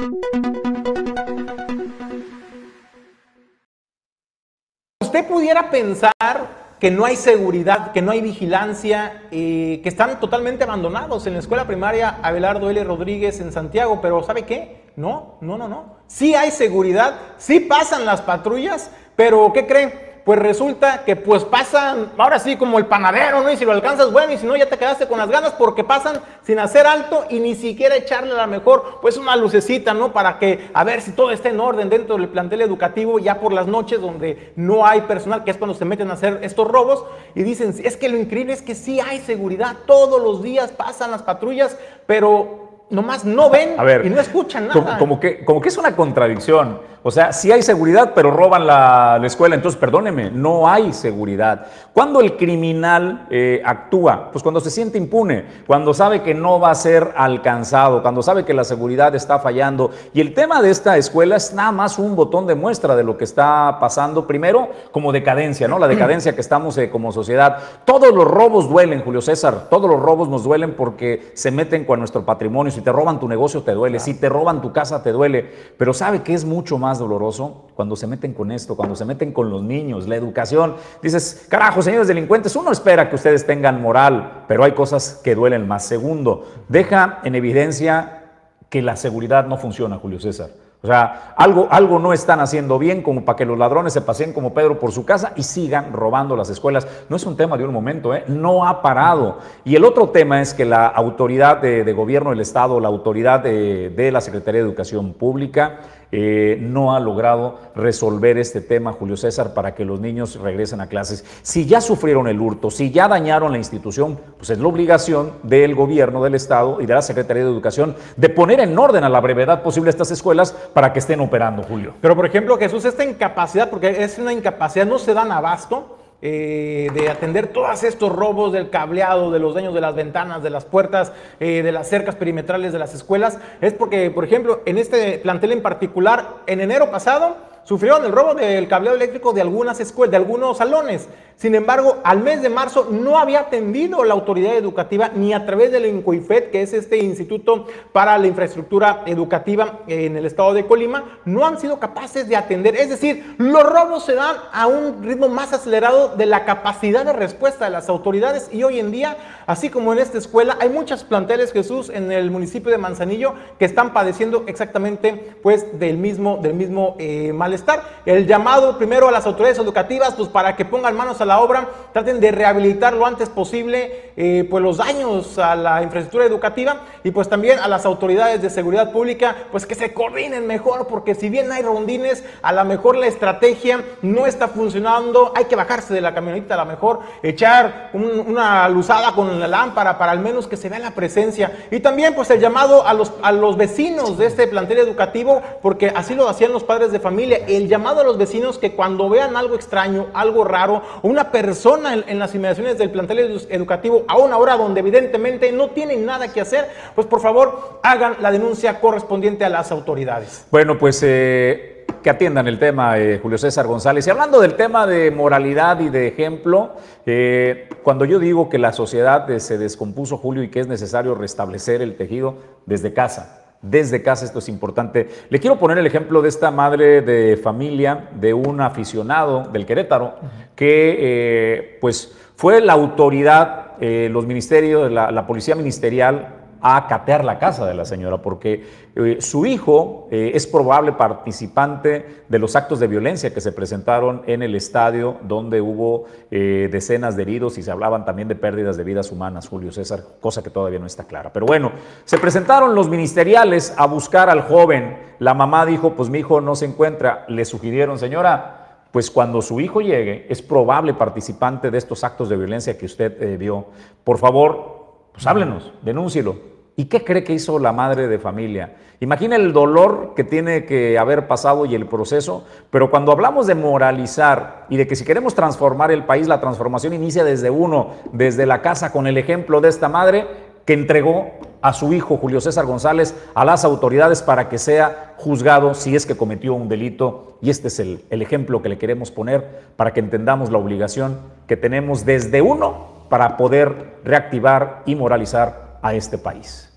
Usted pudiera pensar que no hay seguridad, que no hay vigilancia, eh, que están totalmente abandonados en la escuela primaria Abelardo L. Rodríguez en Santiago, pero ¿sabe qué? No, no, no, no. Sí hay seguridad, sí pasan las patrullas, pero ¿qué creen? Pues resulta que pues pasan, ahora sí como el panadero, ¿no? Y si lo alcanzas, bueno, y si no, ya te quedaste con las ganas porque pasan sin hacer alto y ni siquiera echarle a la mejor, pues una lucecita, ¿no? Para que, a ver si todo está en orden dentro del plantel educativo, ya por las noches donde no hay personal, que es cuando se meten a hacer estos robos, y dicen, es que lo increíble es que sí hay seguridad, todos los días pasan las patrullas, pero nomás no ven y no escuchan nada. como, que, como que es una contradicción. O sea, sí hay seguridad, pero roban la, escuela. Entonces, perdóneme, no hay seguridad. Cuando el criminal eh, actúa? Pues cuando se siente impune, cuando sabe que no va a ser alcanzado, cuando sabe que la seguridad está fallando. Y el tema de esta escuela es nada más un botón de muestra de lo que está pasando. Primero, como decadencia, ¿no? La decadencia que estamos eh, como sociedad. Todos los robos duelen, Julio César. Todos los robos nos duelen porque se meten con nuestro patrimonio. Si te roban tu negocio, te duele. Si te roban tu casa, te duele. Pero sabe que es mucho más doloroso cuando se meten con esto, cuando se meten con los niños, la educación. Dices, carajo, señores delincuentes, uno espera que ustedes tengan moral, pero hay cosas que duelen más. Segundo, deja en evidencia que la seguridad no funciona, Julio César. O sea, algo, algo no están haciendo bien como para que los ladrones se pasen como Pedro por su casa y sigan robando las escuelas. No es un tema de un momento, ¿eh? no ha parado. Y el otro tema es que la autoridad de, gobierno del Estado, la autoridad de, de la Secretaría de Educación Pública, eh, no ha logrado resolver este tema, Julio César, para que los niños regresen a clases. Si ya sufrieron el hurto, si ya dañaron la institución, pues es la obligación del gobierno del Estado y de la Secretaría de Educación de poner en orden a la brevedad posible estas escuelas para que estén operando, Julio. Pero, por ejemplo, Jesús, esta incapacidad, porque es una incapacidad, no se dan abasto eh, de atender todos estos robos del cableado, de los daños de las ventanas, de las puertas, eh, de las cercas perimetrales de las escuelas, es porque, por ejemplo, en este plantel en particular, en enero pasado, sufrieron el robo del cableado eléctrico de algunas escuelas, de algunos salones. Sin embargo, al mes de marzo no había atendido la autoridad educativa ni a través del INCOIFED, que es este Instituto para la Infraestructura Educativa en el estado de Colima, no han sido capaces de atender. Es decir, los robos se dan a un ritmo más acelerado de la capacidad de respuesta de las autoridades y hoy en día, así como en esta escuela, hay muchas planteles, Jesús, en el municipio de Manzanillo que están padeciendo exactamente pues del mismo, del mismo eh, malestar. El llamado primero a las autoridades educativas pues para que pongan manos a la obra, traten de rehabilitar lo antes posible eh, pues los daños a la infraestructura educativa y pues también a las autoridades de seguridad pública, pues que se coordinen mejor, porque si bien hay rondines, a lo mejor la estrategia no está funcionando, hay que bajarse de la camioneta, a lo mejor echar una luzada con la lámpara para al menos que se vea la presencia. Y también pues el llamado a los, a los vecinos de este plantel educativo, porque así lo hacían los padres de familia, el llamado a los vecinos que cuando vean algo extraño, algo raro, una persona en, las inmediaciones del plantel educativo a una hora donde evidentemente no tienen nada que hacer, pues por favor hagan la denuncia correspondiente a las autoridades. Bueno, pues eh, que atiendan el tema, eh, Julio César González. Y hablando del tema de moralidad y de ejemplo, eh, cuando yo digo que la sociedad se descompuso, Julio, y que es necesario restablecer el tejido desde casa, desde casa, esto es importante. Le quiero poner el ejemplo de esta madre de familia de un aficionado del Querétaro que eh, pues fue la autoridad, eh, los ministerios, la, la policía ministerial a catear la casa de la señora, porque eh, su hijo eh, es probable participante de los actos de violencia que se presentaron en el estadio, donde hubo eh, decenas de heridos y se hablaban también de pérdidas de vidas humanas, Julio César, cosa que todavía no está clara. Pero bueno, se presentaron los ministeriales a buscar al joven. La mamá dijo, pues mi hijo no se encuentra. Le sugirieron, señora, pues cuando su hijo llegue, es probable participante de estos actos de violencia que usted vio. Por favor, pues háblenos, denúncielo. ¿Y qué cree que hizo la madre de familia? Imagina el dolor que tiene que haber pasado y el proceso, pero cuando hablamos de moralizar y de que si queremos transformar el país, la transformación inicia desde uno, desde la casa, con el ejemplo de esta madre que entregó a su hijo Julio César González a las autoridades para que sea juzgado si es que cometió un delito. Y este es el, el ejemplo que le queremos poner para que entendamos la obligación que tenemos desde uno para poder reactivar y moralizar a este país.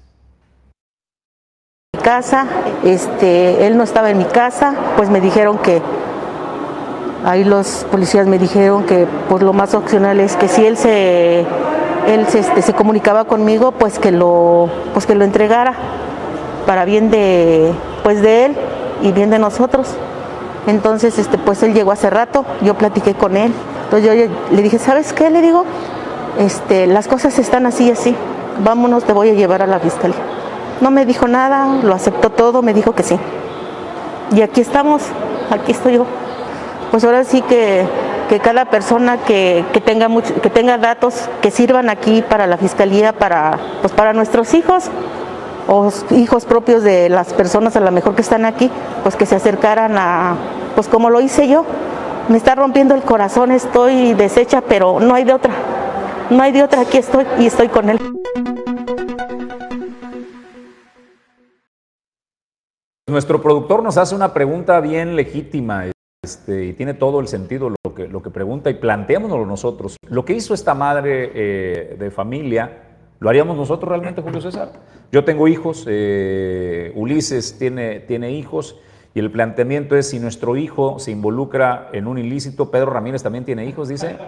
Mi casa, este, él no estaba en mi casa, pues me dijeron que ahí los policías me dijeron que pues lo más opcional es que si él se él se, este, se comunicaba conmigo, pues que lo pues que lo entregara para bien de pues de él y bien de nosotros. Entonces, este, pues él llegó hace rato, yo platiqué con él. Entonces yo le dije, ¿sabes qué? Le digo, este, las cosas están así y así. Vámonos, te voy a llevar a la fiscalía. No me dijo nada, lo aceptó todo, me dijo que sí. Y aquí estamos, aquí estoy yo. Pues ahora sí que, que cada persona que, que tenga mucho, que tenga datos que sirvan aquí para la fiscalía, para, pues para nuestros hijos, o hijos propios de las personas a lo mejor que están aquí, pues que se acercaran a, pues como lo hice yo. Me está rompiendo el corazón, estoy deshecha, pero no hay de otra. No hay de otra, aquí estoy y estoy con él. Nuestro productor nos hace una pregunta bien legítima este, y tiene todo el sentido lo que, lo que pregunta y planteémonoslo nosotros. Lo que hizo esta madre eh, de familia, ¿lo haríamos nosotros realmente, Julio César? Yo tengo hijos, eh, Ulises tiene, tiene hijos y el planteamiento es si nuestro hijo se involucra en un ilícito, Pedro Ramírez también tiene hijos, dice.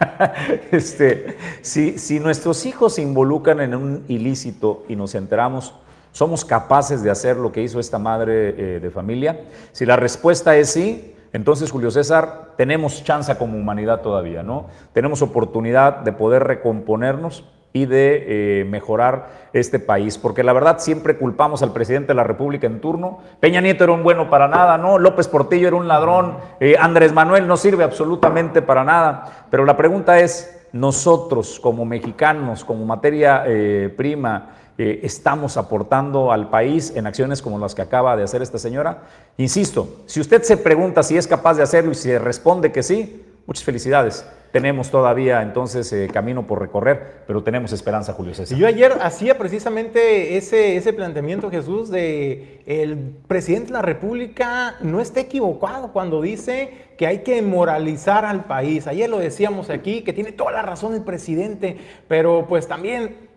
[LAUGHS] este, si, si nuestros hijos se involucran en un ilícito y nos enteramos, ¿somos capaces de hacer lo que hizo esta madre eh, de familia? Si la respuesta es sí, entonces, Julio César, tenemos chance como humanidad todavía, ¿no? Tenemos oportunidad de poder recomponernos y de eh, mejorar este país, porque la verdad siempre culpamos al presidente de la República en turno. Peña Nieto era un bueno para nada, ¿no? López Portillo era un ladrón, eh, Andrés Manuel no sirve absolutamente para nada, pero la pregunta es, nosotros como mexicanos, como materia eh, prima, estamos aportando al país en acciones como las que acaba de hacer esta señora? Insisto, si usted se pregunta si es capaz de hacerlo y si responde que sí, muchas felicidades. Tenemos todavía entonces eh, camino por recorrer, pero tenemos esperanza, Julio César. Yo ayer hacía precisamente ese, ese planteamiento, Jesús, de el presidente de la República no está equivocado cuando dice que hay que moralizar al país. Ayer lo decíamos aquí, que tiene toda la razón el presidente, pero pues también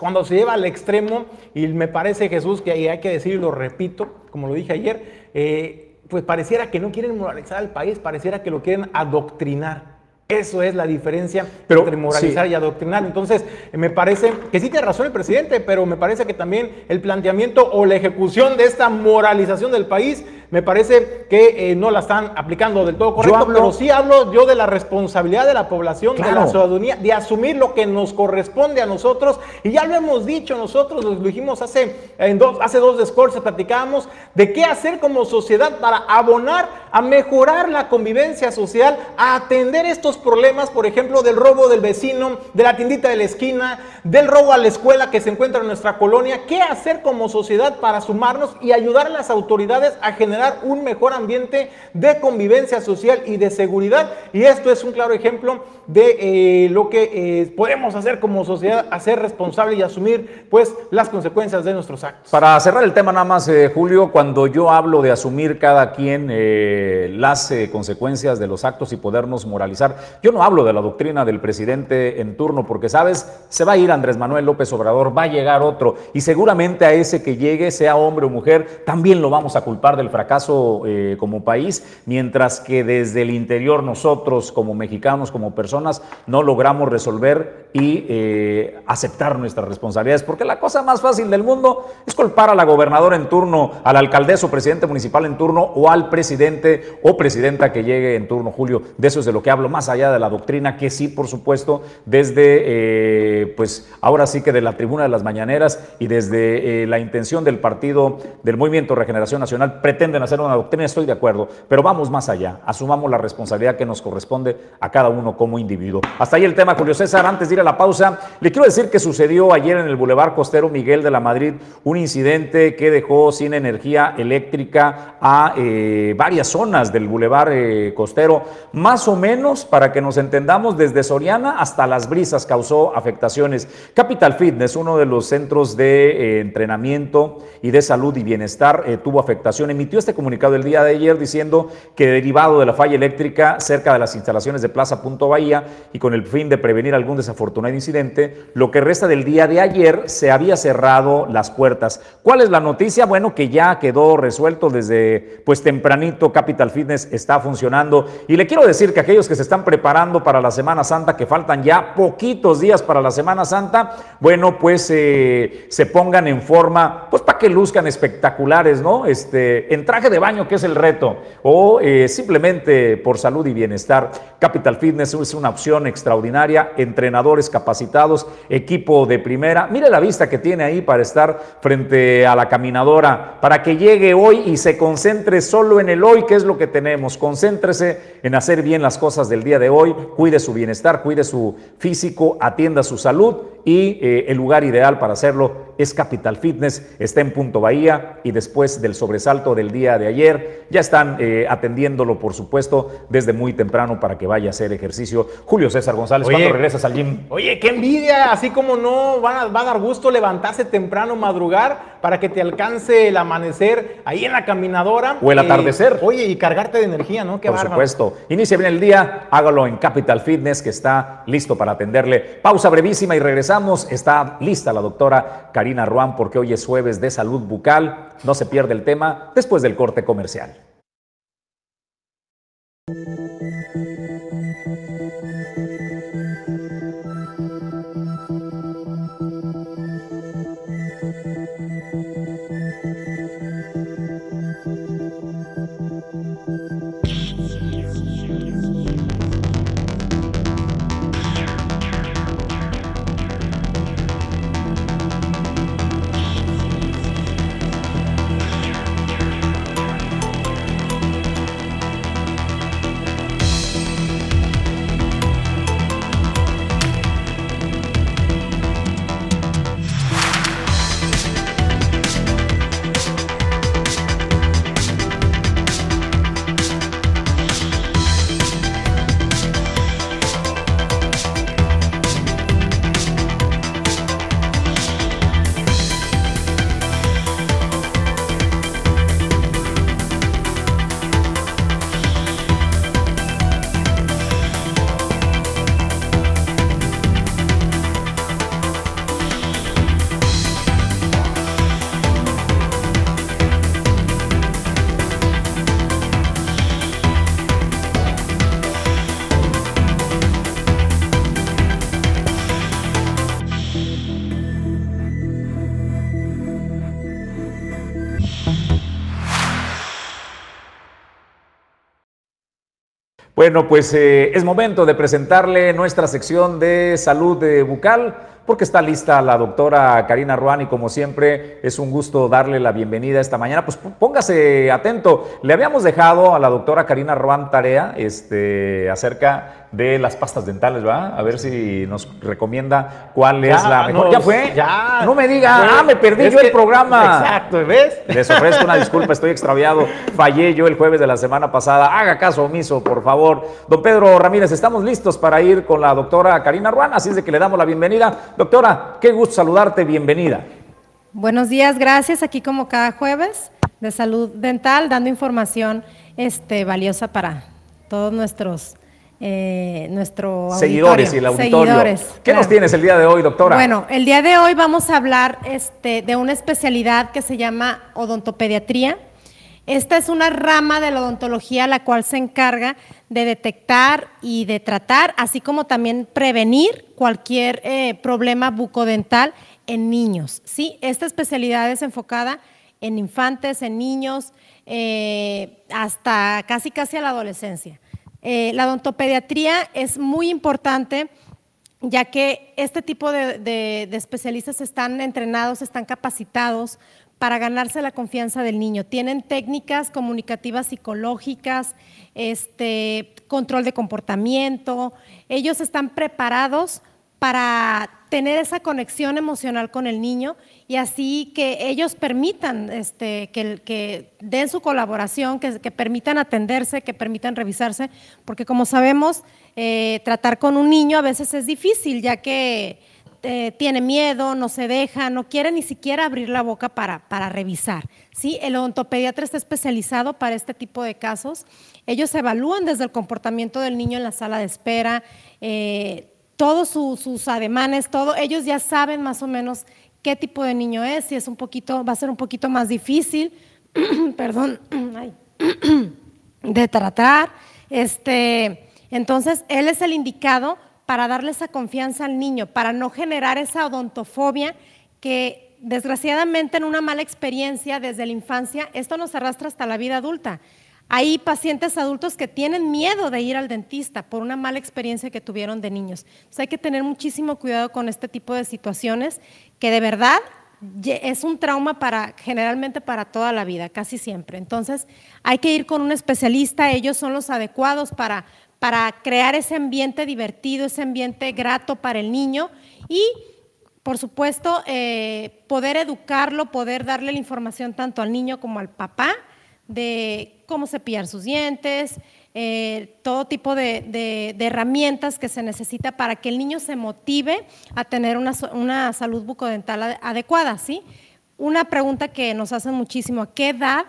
cuando se lleva al extremo, y me parece Jesús que hay que decir, lo repito, como lo dije ayer, eh, pues pareciera que no quieren moralizar al país, pareciera que lo quieren adoctrinar. Eso es la diferencia entre moralizar sí. y adoctrinar. Entonces, me parece que sí tiene razón el presidente, pero me parece que también el planteamiento o la ejecución de esta moralización del país, me parece que eh, no la están aplicando del todo correcto, hablo- pero sí hablo yo de la responsabilidad de la población, de la ciudadanía, de asumir lo que nos corresponde a nosotros. Y ya lo hemos dicho nosotros, lo dijimos hace, en dos, hace dos discursos, platicábamos de qué hacer como sociedad para abonar a mejorar la convivencia social, a atender estos problemas, por ejemplo, del robo del vecino, de la tiendita de la esquina, del robo a la escuela que se encuentra en nuestra colonia. ¿Qué hacer como sociedad para sumarnos y ayudar a las autoridades a generar un mejor ambiente de convivencia social y de seguridad? Y esto es un claro ejemplo de eh, lo que eh, podemos hacer como sociedad, hacer responsable y asumir pues las consecuencias de nuestros actos. Para cerrar el tema nada más, eh, Julio, cuando yo hablo de asumir cada quien las consecuencias de los actos y podernos moralizar, yo no hablo de la doctrina del presidente en turno, porque sabes, se va a ir Andrés Manuel López Obrador, va a llegar otro, y seguramente a ese que llegue, sea hombre o mujer, también lo vamos a culpar del fracaso eh, como país, mientras que desde el interior nosotros como mexicanos, como personas, no logramos resolver y eh, aceptar nuestras responsabilidades, porque la cosa más fácil del mundo es culpar a la gobernadora en turno, al alcaldesa o presidente municipal en turno o al presidente o presidenta que llegue en turno, Julio. De eso es de lo que hablo, más allá de la doctrina, que sí, por supuesto, desde, eh, pues ahora sí que de la tribuna de las mañaneras y desde eh, la intención del partido del Movimiento Regeneración Nacional pretenden hacer una doctrina, estoy de acuerdo, pero vamos más allá, asumamos la responsabilidad que nos corresponde a cada uno como individuo. Hasta ahí el tema, Julio César, antes de ir a la pausa, le quiero decir que sucedió ayer en el Boulevard Costero Miguel de la Madrid un incidente que dejó sin energía eléctrica a eh, varias zonas del Boulevard eh, Costero, más o menos, para que nos entendamos, desde Soriana hasta Las Brisas causó afectaciones. Capital Fitness, uno de los centros de eh, entrenamiento y de salud y bienestar, tuvo afectación. Emitió este comunicado el día de ayer diciendo que derivado de la falla eléctrica cerca de las instalaciones de Plaza Punto Bahía y con el fin de prevenir algún desafortunado incidente, lo que resta del día de ayer se había cerrado las puertas. ¿Cuál es la noticia? Bueno, que ya quedó resuelto desde pues tempranito Capital Fitness está funcionando y le quiero decir que aquellos que se están preparando para la Semana Santa, que faltan ya poquitos días para la Semana Santa, bueno, pues eh, se pongan en forma, pues para que luzcan espectaculares, ¿no? Este, en traje de baño, que es el reto, o eh, simplemente por salud y bienestar. Capital Fitness es una opción extraordinaria, entrenadores capacitados, equipo de primera. Mire la vista que tiene ahí para estar frente a la caminadora, para que llegue hoy y se concentre solo en el hoy, que es lo que tenemos. Concéntrese en hacer bien las cosas del día de hoy, cuide su bienestar, cuide su físico, atienda su salud y eh, el lugar ideal para hacerlo es Capital Fitness, está en Punto Bahía y después del sobresalto del día de ayer ya están eh, atendiéndolo, por supuesto, desde muy temprano para que vaya a hacer ejercicio. Julio César González, ¿cuándo regresas al gym? Oye, qué envidia, así como no, va a, va a dar gusto levantarse temprano, madrugar, para que te alcance el amanecer ahí en la caminadora. O el atardecer. Oye, y cargarte de energía, ¿no? Qué por supuesto. Inicia bien el día, hágalo en Capital Fitness, que está listo para atenderle. Pausa brevísima y regresamos. Está lista la doctora Karina Ruán, porque hoy es jueves de salud bucal. No se pierde el tema después del corte comercial. Bueno, pues eh, es momento de presentarle nuestra sección de salud bucal porque está lista la doctora Karina Ruán y como siempre es un gusto darle la bienvenida esta mañana. Pues póngase atento. Le habíamos dejado a la doctora Karina Ruán tarea este, acerca de las pastas dentales, ¿va? A ver si nos recomienda cuál es la mejor. ¿Ya fue? Ya. No me diga, ah, me perdí yo el programa. Exacto, ¿ves? Les ofrezco una disculpa, estoy extraviado. Fallé yo el jueves de la semana pasada. Haga caso omiso, por favor. Don Pedro Ramírez, estamos listos para ir con la doctora Karina Ruán, así es de que le damos la bienvenida. Doctora, qué gusto saludarte, bienvenida. Buenos días, gracias. Aquí como cada jueves de salud dental, dando información este, valiosa para todos nuestros eh, nuestro seguidores y el auditorio. ¿Qué nos tienes el día de hoy, doctora? Bueno, el día de hoy vamos a hablar este, de una especialidad que se llama odontopediatría. Esta es una rama de la odontología la cual se encarga de detectar y de tratar, así como también prevenir cualquier eh, problema bucodental en niños. ¿sí? Esta especialidad es enfocada en infantes, en niños, eh, hasta casi casi a la adolescencia. Eh, la odontopediatría es muy importante ya que este tipo de especialistas están entrenados, están capacitados para ganarse la confianza del niño. Tienen técnicas comunicativas psicológicas, este, control de comportamiento. Ellos están preparados para tener esa conexión emocional con el niño y así que ellos permitan este, que, que den su colaboración, que, que, permitan atenderse, que permitan revisarse, porque como sabemos, eh, tratar con un niño a veces es difícil, ya que eh, tiene miedo, no se deja, no quiere ni siquiera abrir la boca para, para revisar. ¿sí? El odontopediatra está especializado para este tipo de casos. Ellos evalúan desde el comportamiento del niño en la sala de espera. Eh, todos sus ademanes, todo, ellos ya saben más o menos qué tipo de niño es, si es un poquito, va a ser un poquito más difícil, [CLEARS THROAT] perdón, [CLEARS THROAT] [CLEARS THROAT] de tratar. Este, entonces, él es el indicado para darle esa confianza al niño, para no generar esa odontofobia que desgraciadamente en una mala experiencia desde la infancia, esto nos arrastra hasta la vida adulta. Hay pacientes adultos que tienen miedo de ir al dentista por una mala experiencia que tuvieron de niños. Entonces hay que tener muchísimo cuidado con este tipo de situaciones que de verdad es un trauma para generalmente para toda la vida, casi siempre. Entonces hay que ir con un especialista, ellos son los adecuados para, para crear ese ambiente divertido, ese ambiente grato para el niño y por supuesto, eh, poder educarlo, poder darle la información tanto al niño como al papá de cómo cepillar sus dientes, eh, todo tipo de, herramientas que se necesita para que el niño se motive a tener una, salud bucodental adecuada. ¿sí? Una pregunta que nos hacen muchísimo, ¿a qué edad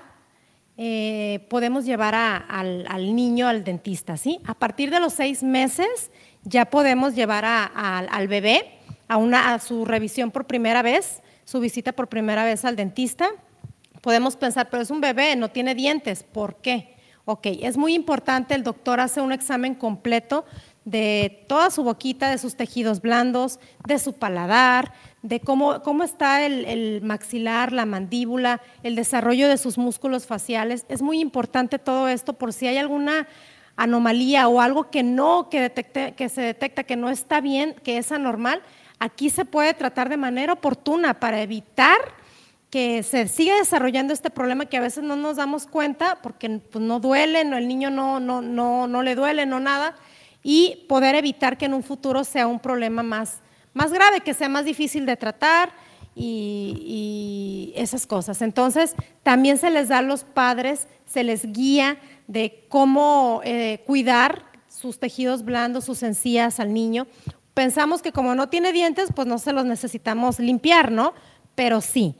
eh, podemos llevar al, niño al dentista? ¿sí? A partir de los seis meses ya podemos llevar al bebé a, una, a su revisión por primera vez, su visita por primera vez al dentista podemos pensar, pero es un bebé, no tiene dientes, ¿por qué? Ok, es muy importante, el doctor hace un examen completo de toda su boquita, de sus tejidos blandos, de su paladar, de cómo, cómo está el, el, maxilar, la mandíbula, el desarrollo de sus músculos faciales. Es muy importante todo esto por si hay alguna anomalía o algo que no, que, detecte, que se detecta que no está bien, que es anormal. Aquí se puede tratar de manera oportuna para evitar que se sigue desarrollando este problema que a veces no nos damos cuenta porque pues, no duele, no, el niño no, no, no, no le duele, no nada, y poder evitar que en un futuro sea un problema más, más grave, que sea más difícil de tratar y, esas cosas. Entonces, también se les da a los padres, se les guía de cómo eh, cuidar sus tejidos blandos, sus encías al niño. Pensamos que como no tiene dientes, pues no se los necesitamos limpiar, ¿no? Pero sí,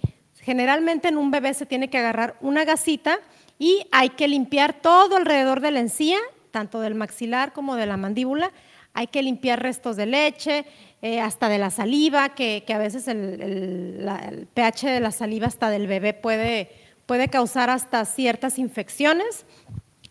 Generalmente en un bebé se tiene que agarrar una gasita y hay que limpiar todo alrededor de la encía, tanto del maxilar como de la mandíbula. Hay que limpiar restos de leche, eh, hasta de la saliva, que, a veces el, pH de la saliva hasta del bebé puede, puede causar hasta ciertas infecciones.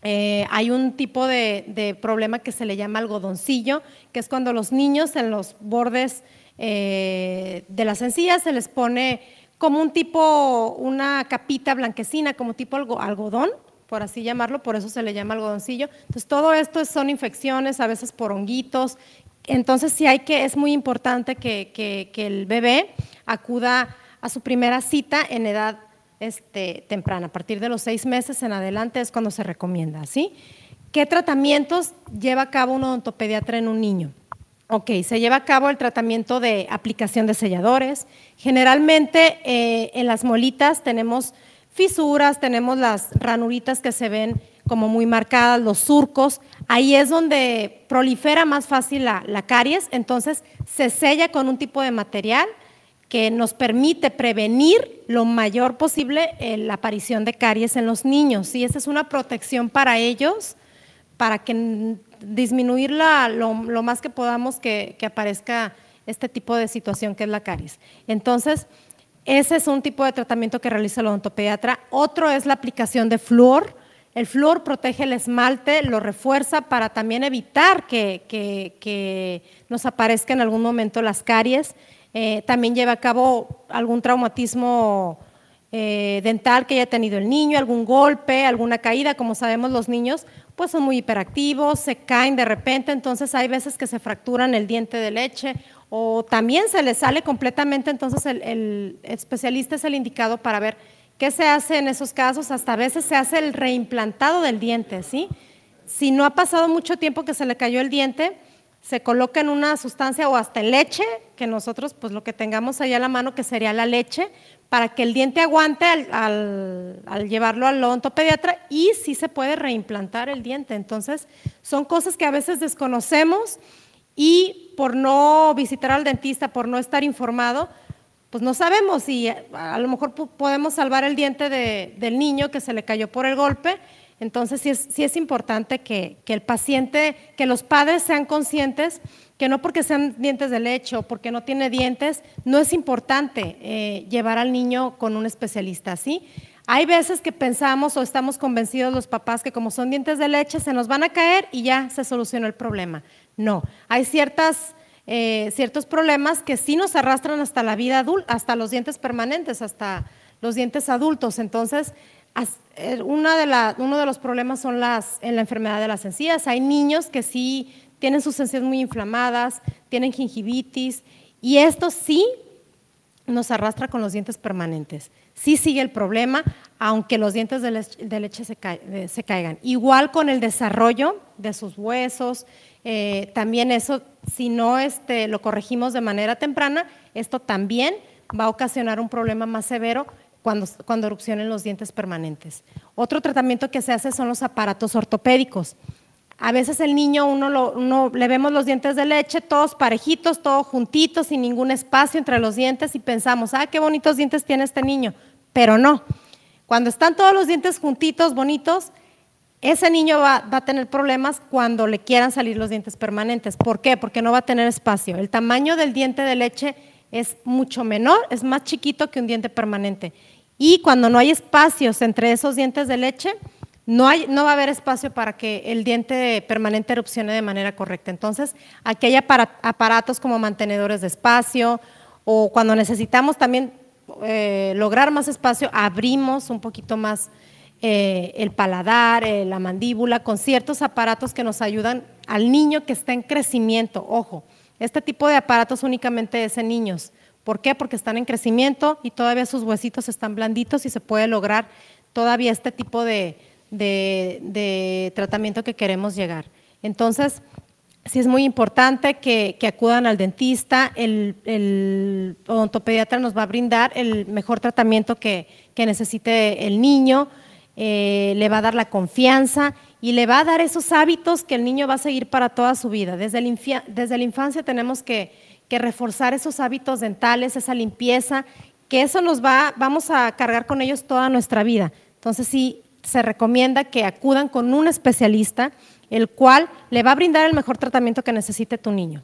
Eh, hay un tipo de, problema que se le llama algodoncillo, que es cuando los niños en los bordes eh, de las encías se les pone como un tipo, una capita blanquecina, como tipo algodón, por así llamarlo, por eso se le llama algodoncillo. Entonces, todo esto son infecciones, a veces por honguitos. Entonces, sí hay que, es muy importante que, el bebé acuda a su primera cita en edad este, temprana. A partir de los seis meses en adelante es cuando se recomienda, ¿sí? ¿Qué tratamientos lleva a cabo un odontopediatra en un niño? Ok, se lleva a cabo el tratamiento de aplicación de selladores. Generalmente eh, en las molitas tenemos fisuras, tenemos las ranuritas que se ven como muy marcadas, los surcos. Ahí es donde prolifera más fácil la, caries, entonces se sella con un tipo de material que nos permite prevenir lo mayor posible eh, la aparición de caries en los niños. Y esa es una protección para ellos, para que disminuir lo, más que podamos que, aparezca este tipo de situación que es la caries. Entonces, ese es un tipo de tratamiento que realiza el odontopediatra. Otro es la aplicación de flúor. El flúor protege el esmalte, lo refuerza para también evitar que, nos aparezca en algún momento las caries. Eh, también lleva a cabo algún traumatismo eh, dental que haya tenido el niño, algún golpe, alguna caída. Como sabemos, los niños pues son muy hiperactivos, se caen de repente, entonces hay veces que se fracturan el diente de leche o también se les sale completamente, entonces el, especialista es el indicado para ver qué se hace en esos casos, hasta a veces se hace el reimplantado del diente, ¿sí? Si no ha pasado mucho tiempo que se le cayó el diente, se coloca en una sustancia o hasta en leche, que nosotros pues lo que tengamos ahí a la mano que sería la leche, para que el diente aguante al, llevarlo al odontopediatra y sí se puede reimplantar el diente. Entonces, son cosas que a veces desconocemos y por no visitar al dentista, por no estar informado, pues no sabemos si a lo mejor podemos salvar el diente del niño que se le cayó por el golpe. Entonces sí es, importante que, el paciente, que los padres sean conscientes que no porque sean dientes de leche o porque no tiene dientes, no es importante eh, llevar al niño con un especialista, ¿sí? Hay veces que pensamos o estamos convencidos los papás que como son dientes de leche se nos van a caer y ya se solucionó el problema. No, hay ciertas, eh, ciertos problemas que sí nos arrastran hasta la vida adulta, hasta los dientes permanentes, hasta los dientes adultos. Entonces, eh, una de uno de los problemas son las, en la enfermedad de las encías. Hay niños que sí tienen sus encías muy inflamadas, tienen gingivitis y esto sí nos arrastra con los dientes permanentes. Sí sigue el problema, aunque los dientes de, leche, se, eh, se, caigan. Igual con el desarrollo de sus huesos, eh, también eso, si no este, lo corregimos de manera temprana, esto también va a ocasionar un problema más severo cuando, cuando erupcionen los dientes permanentes. Otro tratamiento que se hace son los aparatos ortopédicos. A veces el niño, uno, le vemos los dientes de leche, todos parejitos, todos juntitos, sin ningún espacio entre los dientes y pensamos, ah, qué bonitos dientes tiene este niño. Pero no. Cuando están todos los dientes juntitos, bonitos, ese niño va, va, a tener problemas cuando le quieran salir los dientes permanentes. ¿Por qué? Porque no va a tener espacio. El tamaño del diente de leche es mucho menor, es más chiquito que un diente permanente. Y cuando no hay espacios entre esos dientes de leche, no, hay, no va a haber espacio para que el diente permanente erupcione de manera correcta. Entonces, aquí hay aparatos como mantenedores de espacio o cuando necesitamos también eh, lograr más espacio, abrimos un poquito más eh, el paladar, eh, la mandíbula, con ciertos aparatos que nos ayudan al niño que está en crecimiento. Ojo, este tipo de aparatos únicamente es en niños. ¿Por qué? Porque están en crecimiento y todavía sus huesitos están blanditos y se puede lograr todavía este tipo de, de, tratamiento que queremos llegar. Entonces, sí es muy importante que, acudan al dentista, el, odontopediatra nos va a brindar el mejor tratamiento que, necesite el niño, eh, le va a dar la confianza y le va a dar esos hábitos que el niño va a seguir para toda su vida. Desde, desde la infancia tenemos que, que reforzar esos hábitos dentales, esa limpieza, que eso nos va, vamos a cargar con ellos toda nuestra vida. Entonces sí, se recomienda que acudan con un especialista, el cual le va a brindar el mejor tratamiento que necesite tu niño.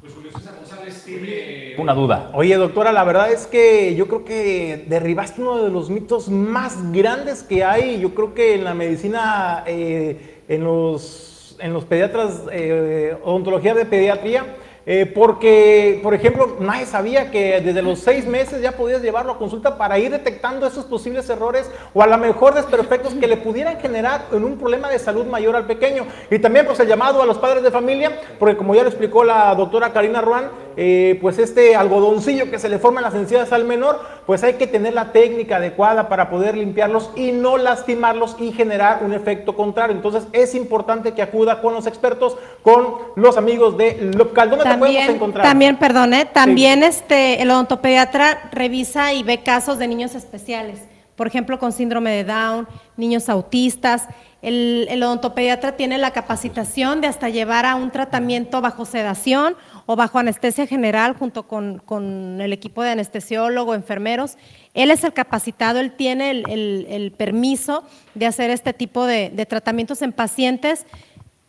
Pues Julio César González tiene una duda. Oye, doctora, la verdad es que yo creo que derribaste uno de los mitos más grandes que hay, yo creo que en la medicina, eh, en, los, en los pediatras, eh, odontología de pediatría, eh, porque, por ejemplo, nadie sabía que desde los seis meses ya podías llevarlo a consulta para ir detectando esos posibles errores o a lo mejor desperfectos que le pudieran generar en un problema de salud mayor al pequeño. Y también pues el llamado a los padres de familia, porque como ya lo explicó la doctora Karina Ruan, eh, pues este algodoncillo que se le forma en las encías al menor, pues hay que tener la técnica adecuada para poder limpiarlos y no lastimarlos y generar un efecto contrario. Entonces es importante que acuda con los expertos, con los amigos de Local. ¿Dónde también, te podemos encontrar? También, perdone, también este, el odontopediatra revisa y ve casos de niños especiales, por ejemplo, con síndrome de Down, niños autistas. El, odontopediatra tiene la capacitación de hasta llevar a un tratamiento bajo sedación o bajo anestesia general junto con, con el equipo de anestesiólogo, enfermeros. Él es el capacitado, él tiene el, permiso de hacer este tipo de, de, tratamientos en pacientes,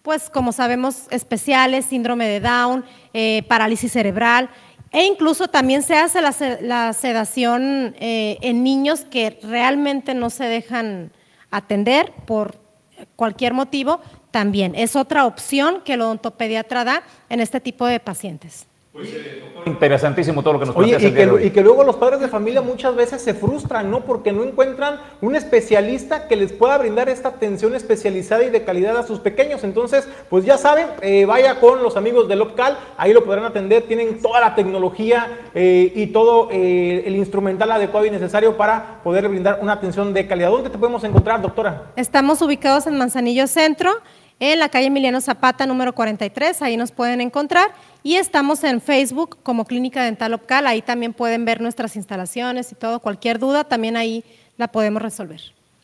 pues como sabemos, especiales, síndrome de Down, eh, parálisis cerebral. E incluso también se hace la, la sedación eh, en niños que realmente no se dejan atender por cualquier motivo, también es otra opción que el odontopediatra da en este tipo de pacientes. Pues, eh, interesantísimo todo lo que nos Oye, y que, y que, luego los padres de familia muchas veces se frustran, ¿no? Porque no encuentran un especialista que les pueda brindar esta atención especializada y de calidad a sus pequeños. Entonces, pues ya saben, eh, vaya con los amigos del Opcal, ahí lo podrán atender, tienen toda la tecnología eh, y todo el instrumental adecuado y necesario para poder brindar una atención de calidad. ¿Dónde te podemos encontrar, doctora? Estamos ubicados en Manzanillo Centro en la calle Emiliano Zapata, número 43, ahí nos pueden encontrar. Y estamos en Facebook como Clínica Dental Opcal, ahí también pueden ver nuestras instalaciones y todo, cualquier duda, también ahí la podemos resolver.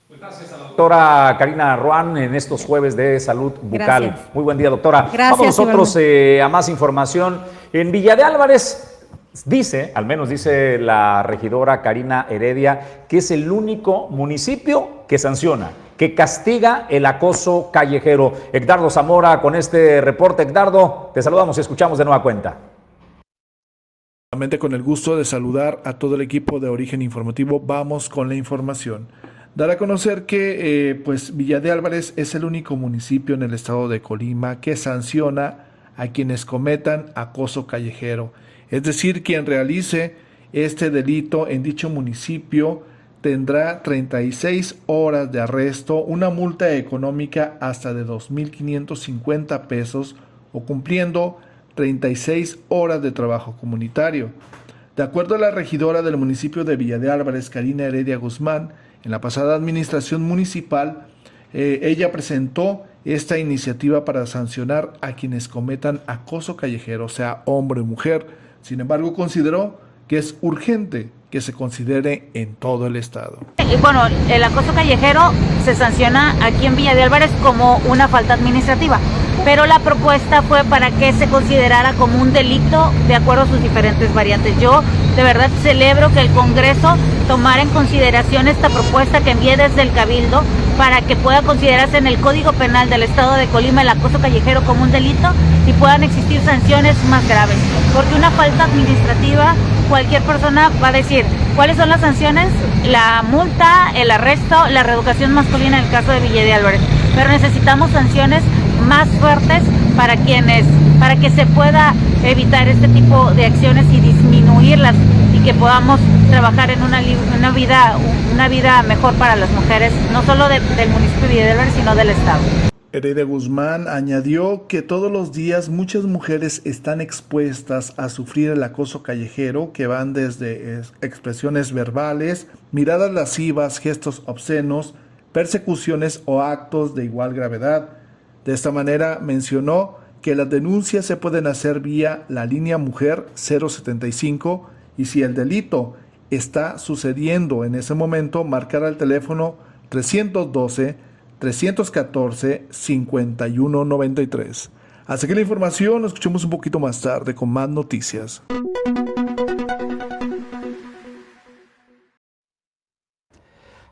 Gracias a la doctora Karina Ruan en estos jueves de salud bucal. Gracias. Muy buen día, doctora. Gracias, Vamos nosotros eh, a más información. En Villa de Álvarez dice, al menos dice la regidora Karina Heredia, que es el único municipio que sanciona, que castiga el acoso callejero. Edgardo Zamora con este reporte. Edgardo, te saludamos y escuchamos de nueva cuenta. Con el gusto de saludar a todo el equipo de Origen Informativo, vamos con la información. Dar a conocer que eh, pues Villa de Álvarez es el único municipio en el estado de Colima que sanciona a quienes cometan acoso callejero. Es decir, quien realice este delito en dicho municipio tendrá 36 horas de arresto, una multa económica hasta de 2.550 pesos o cumpliendo 36 horas de trabajo comunitario. De acuerdo a la regidora del municipio de Villa de Álvarez, Karina Heredia Guzmán, en la pasada administración municipal, eh, ella presentó esta iniciativa para sancionar a quienes cometan acoso callejero, sea hombre o mujer. Sin embargo, consideró que es urgente que se considere en todo el estado. Y bueno, el acoso callejero se sanciona aquí en Villa de Álvarez como una falta administrativa, pero la propuesta fue para que se considerara como un delito de acuerdo a sus diferentes variantes. Yo de verdad celebro que el Congreso tomara en consideración esta propuesta que envié desde el Cabildo para que pueda considerarse en el Código Penal del Estado de Colima el acoso callejero como un delito y puedan existir sanciones más graves. Porque una falta administrativa, cualquier persona va a decir, ¿cuáles son las sanciones? La multa, el arresto, la reeducación masculina en el caso de Villa de Álvarez. Pero necesitamos sanciones más fuertes para quienes, para que se pueda evitar este tipo de acciones y disminuirlas y que podamos trabajar en una, vida, una vida mejor para las mujeres, no solo de, del municipio de Villa Álvarez, sino del Estado. Heredia Guzmán añadió que todos los días muchas mujeres están expuestas a sufrir el acoso callejero que van desde expresiones verbales, miradas lascivas, gestos obscenos, persecuciones o actos de igual gravedad. De esta manera mencionó que las denuncias se pueden hacer vía la línea Mujer 075 y si el delito está sucediendo en ese momento, marcar al teléfono 312 314 5193. Así que la información, nos escuchamos un poquito más tarde con más noticias.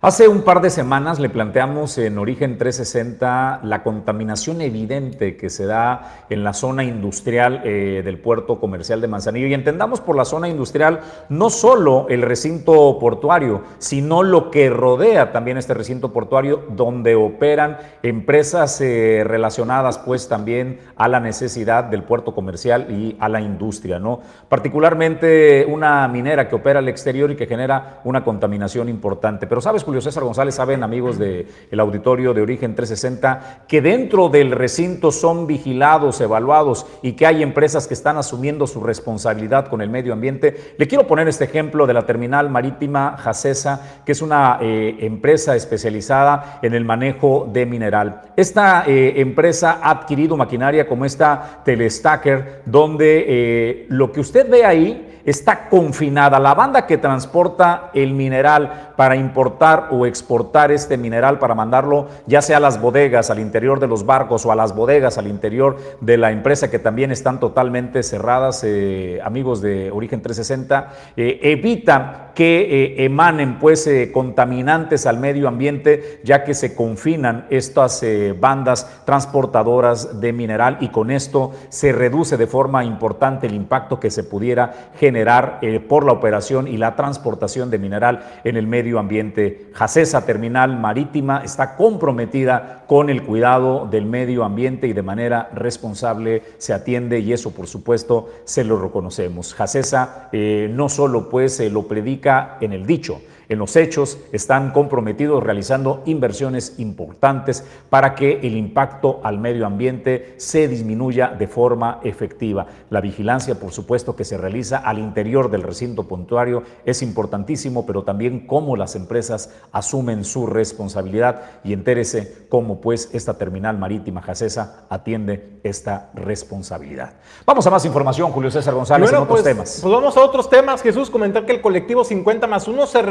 Hace un par de semanas le planteamos en Origen 360 la contaminación evidente que se da en la zona industrial eh, del puerto comercial de Manzanillo. Y entendamos por la zona industrial no solo el recinto portuario, sino lo que rodea también este recinto portuario donde operan empresas eh, relacionadas pues también a la necesidad del puerto comercial y a la industria, ¿no? Particularmente una minera que opera al exterior y que genera una contaminación importante. Pero sabes, Julio César González, saben amigos del el auditorio de Origen 360, que dentro del recinto son vigilados, evaluados y que hay empresas que están asumiendo su responsabilidad con el medio ambiente. Le quiero poner este ejemplo de la terminal marítima Jacesa, que es una eh, empresa especializada en el manejo de mineral. Esta eh, empresa ha adquirido maquinaria como esta Telestacker, donde eh, lo que usted ve ahí está confinada. La banda que transporta el mineral para importar o exportar este mineral, para mandarlo ya sea a las bodegas, al interior de los barcos o a las bodegas, al interior de la empresa que también están totalmente cerradas, eh, amigos de Origen 360, eh, evita que eh, emanen pues eh, contaminantes al medio ambiente, ya que se confinan estas bandas transportadoras de mineral y con esto se reduce de forma importante el impacto que se pudiera generar por la operación y la transportación de mineral en el medio ambiente. Jacesa Terminal Marítima está comprometida con el cuidado del medio ambiente y de manera responsable se atiende y eso por supuesto se lo reconocemos. Jacesa eh, no solo pues eh, lo predica en el dicho, En los hechos están comprometidos realizando inversiones importantes para que el impacto al medio ambiente se disminuya de forma efectiva. La vigilancia, por supuesto, que se realiza al interior del recinto puntuario es importantísimo, pero también cómo las empresas asumen su responsabilidad y entérese cómo pues esta terminal marítima Jacesa atiende esta responsabilidad. Vamos a más información, Julio César González, en otros pues, temas. Pues vamos a otros temas. Jesús, comentar que el colectivo 50 más 1 se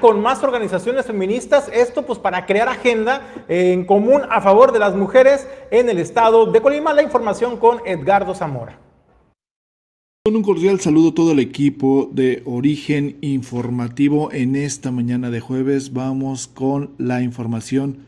con más organizaciones feministas. Esto pues para crear agenda en común a favor de las mujeres en el estado de Colima. La información con Edgardo Zamora. Con un cordial saludo a todo el equipo de Origen Informativo. En esta mañana de jueves vamos con la información.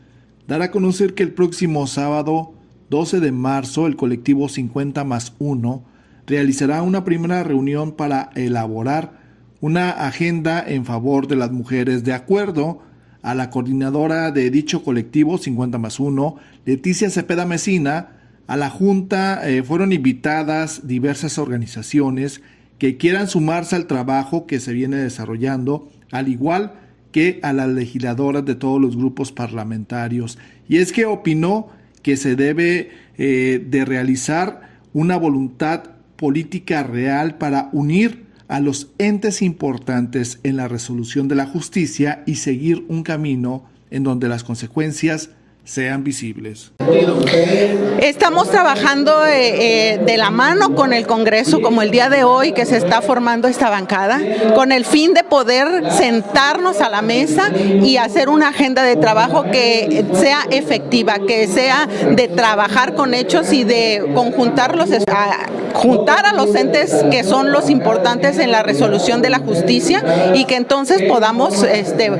Dar a conocer que el próximo sábado 12 de marzo el colectivo 50 más 1 realizará una primera reunión para elaborar una agenda en favor de las mujeres de acuerdo a la coordinadora de dicho colectivo 50 más 1, Leticia Cepeda Mesina, a la Junta eh, fueron invitadas diversas organizaciones que quieran sumarse al trabajo que se viene desarrollando, al igual que a las legisladoras de todos los grupos parlamentarios. Y es que opinó que se debe eh, de realizar una voluntad política real para unir a los entes importantes en la resolución de la justicia y seguir un camino en donde las consecuencias sean visibles. Estamos trabajando eh, eh, de la mano con el Congreso, como el día de hoy que se está formando esta bancada, con el fin de poder sentarnos a la mesa y hacer una agenda de trabajo que sea efectiva, que sea de trabajar con hechos y de conjuntarlos, a, juntar a los entes que son los importantes en la resolución de la justicia y que entonces podamos este,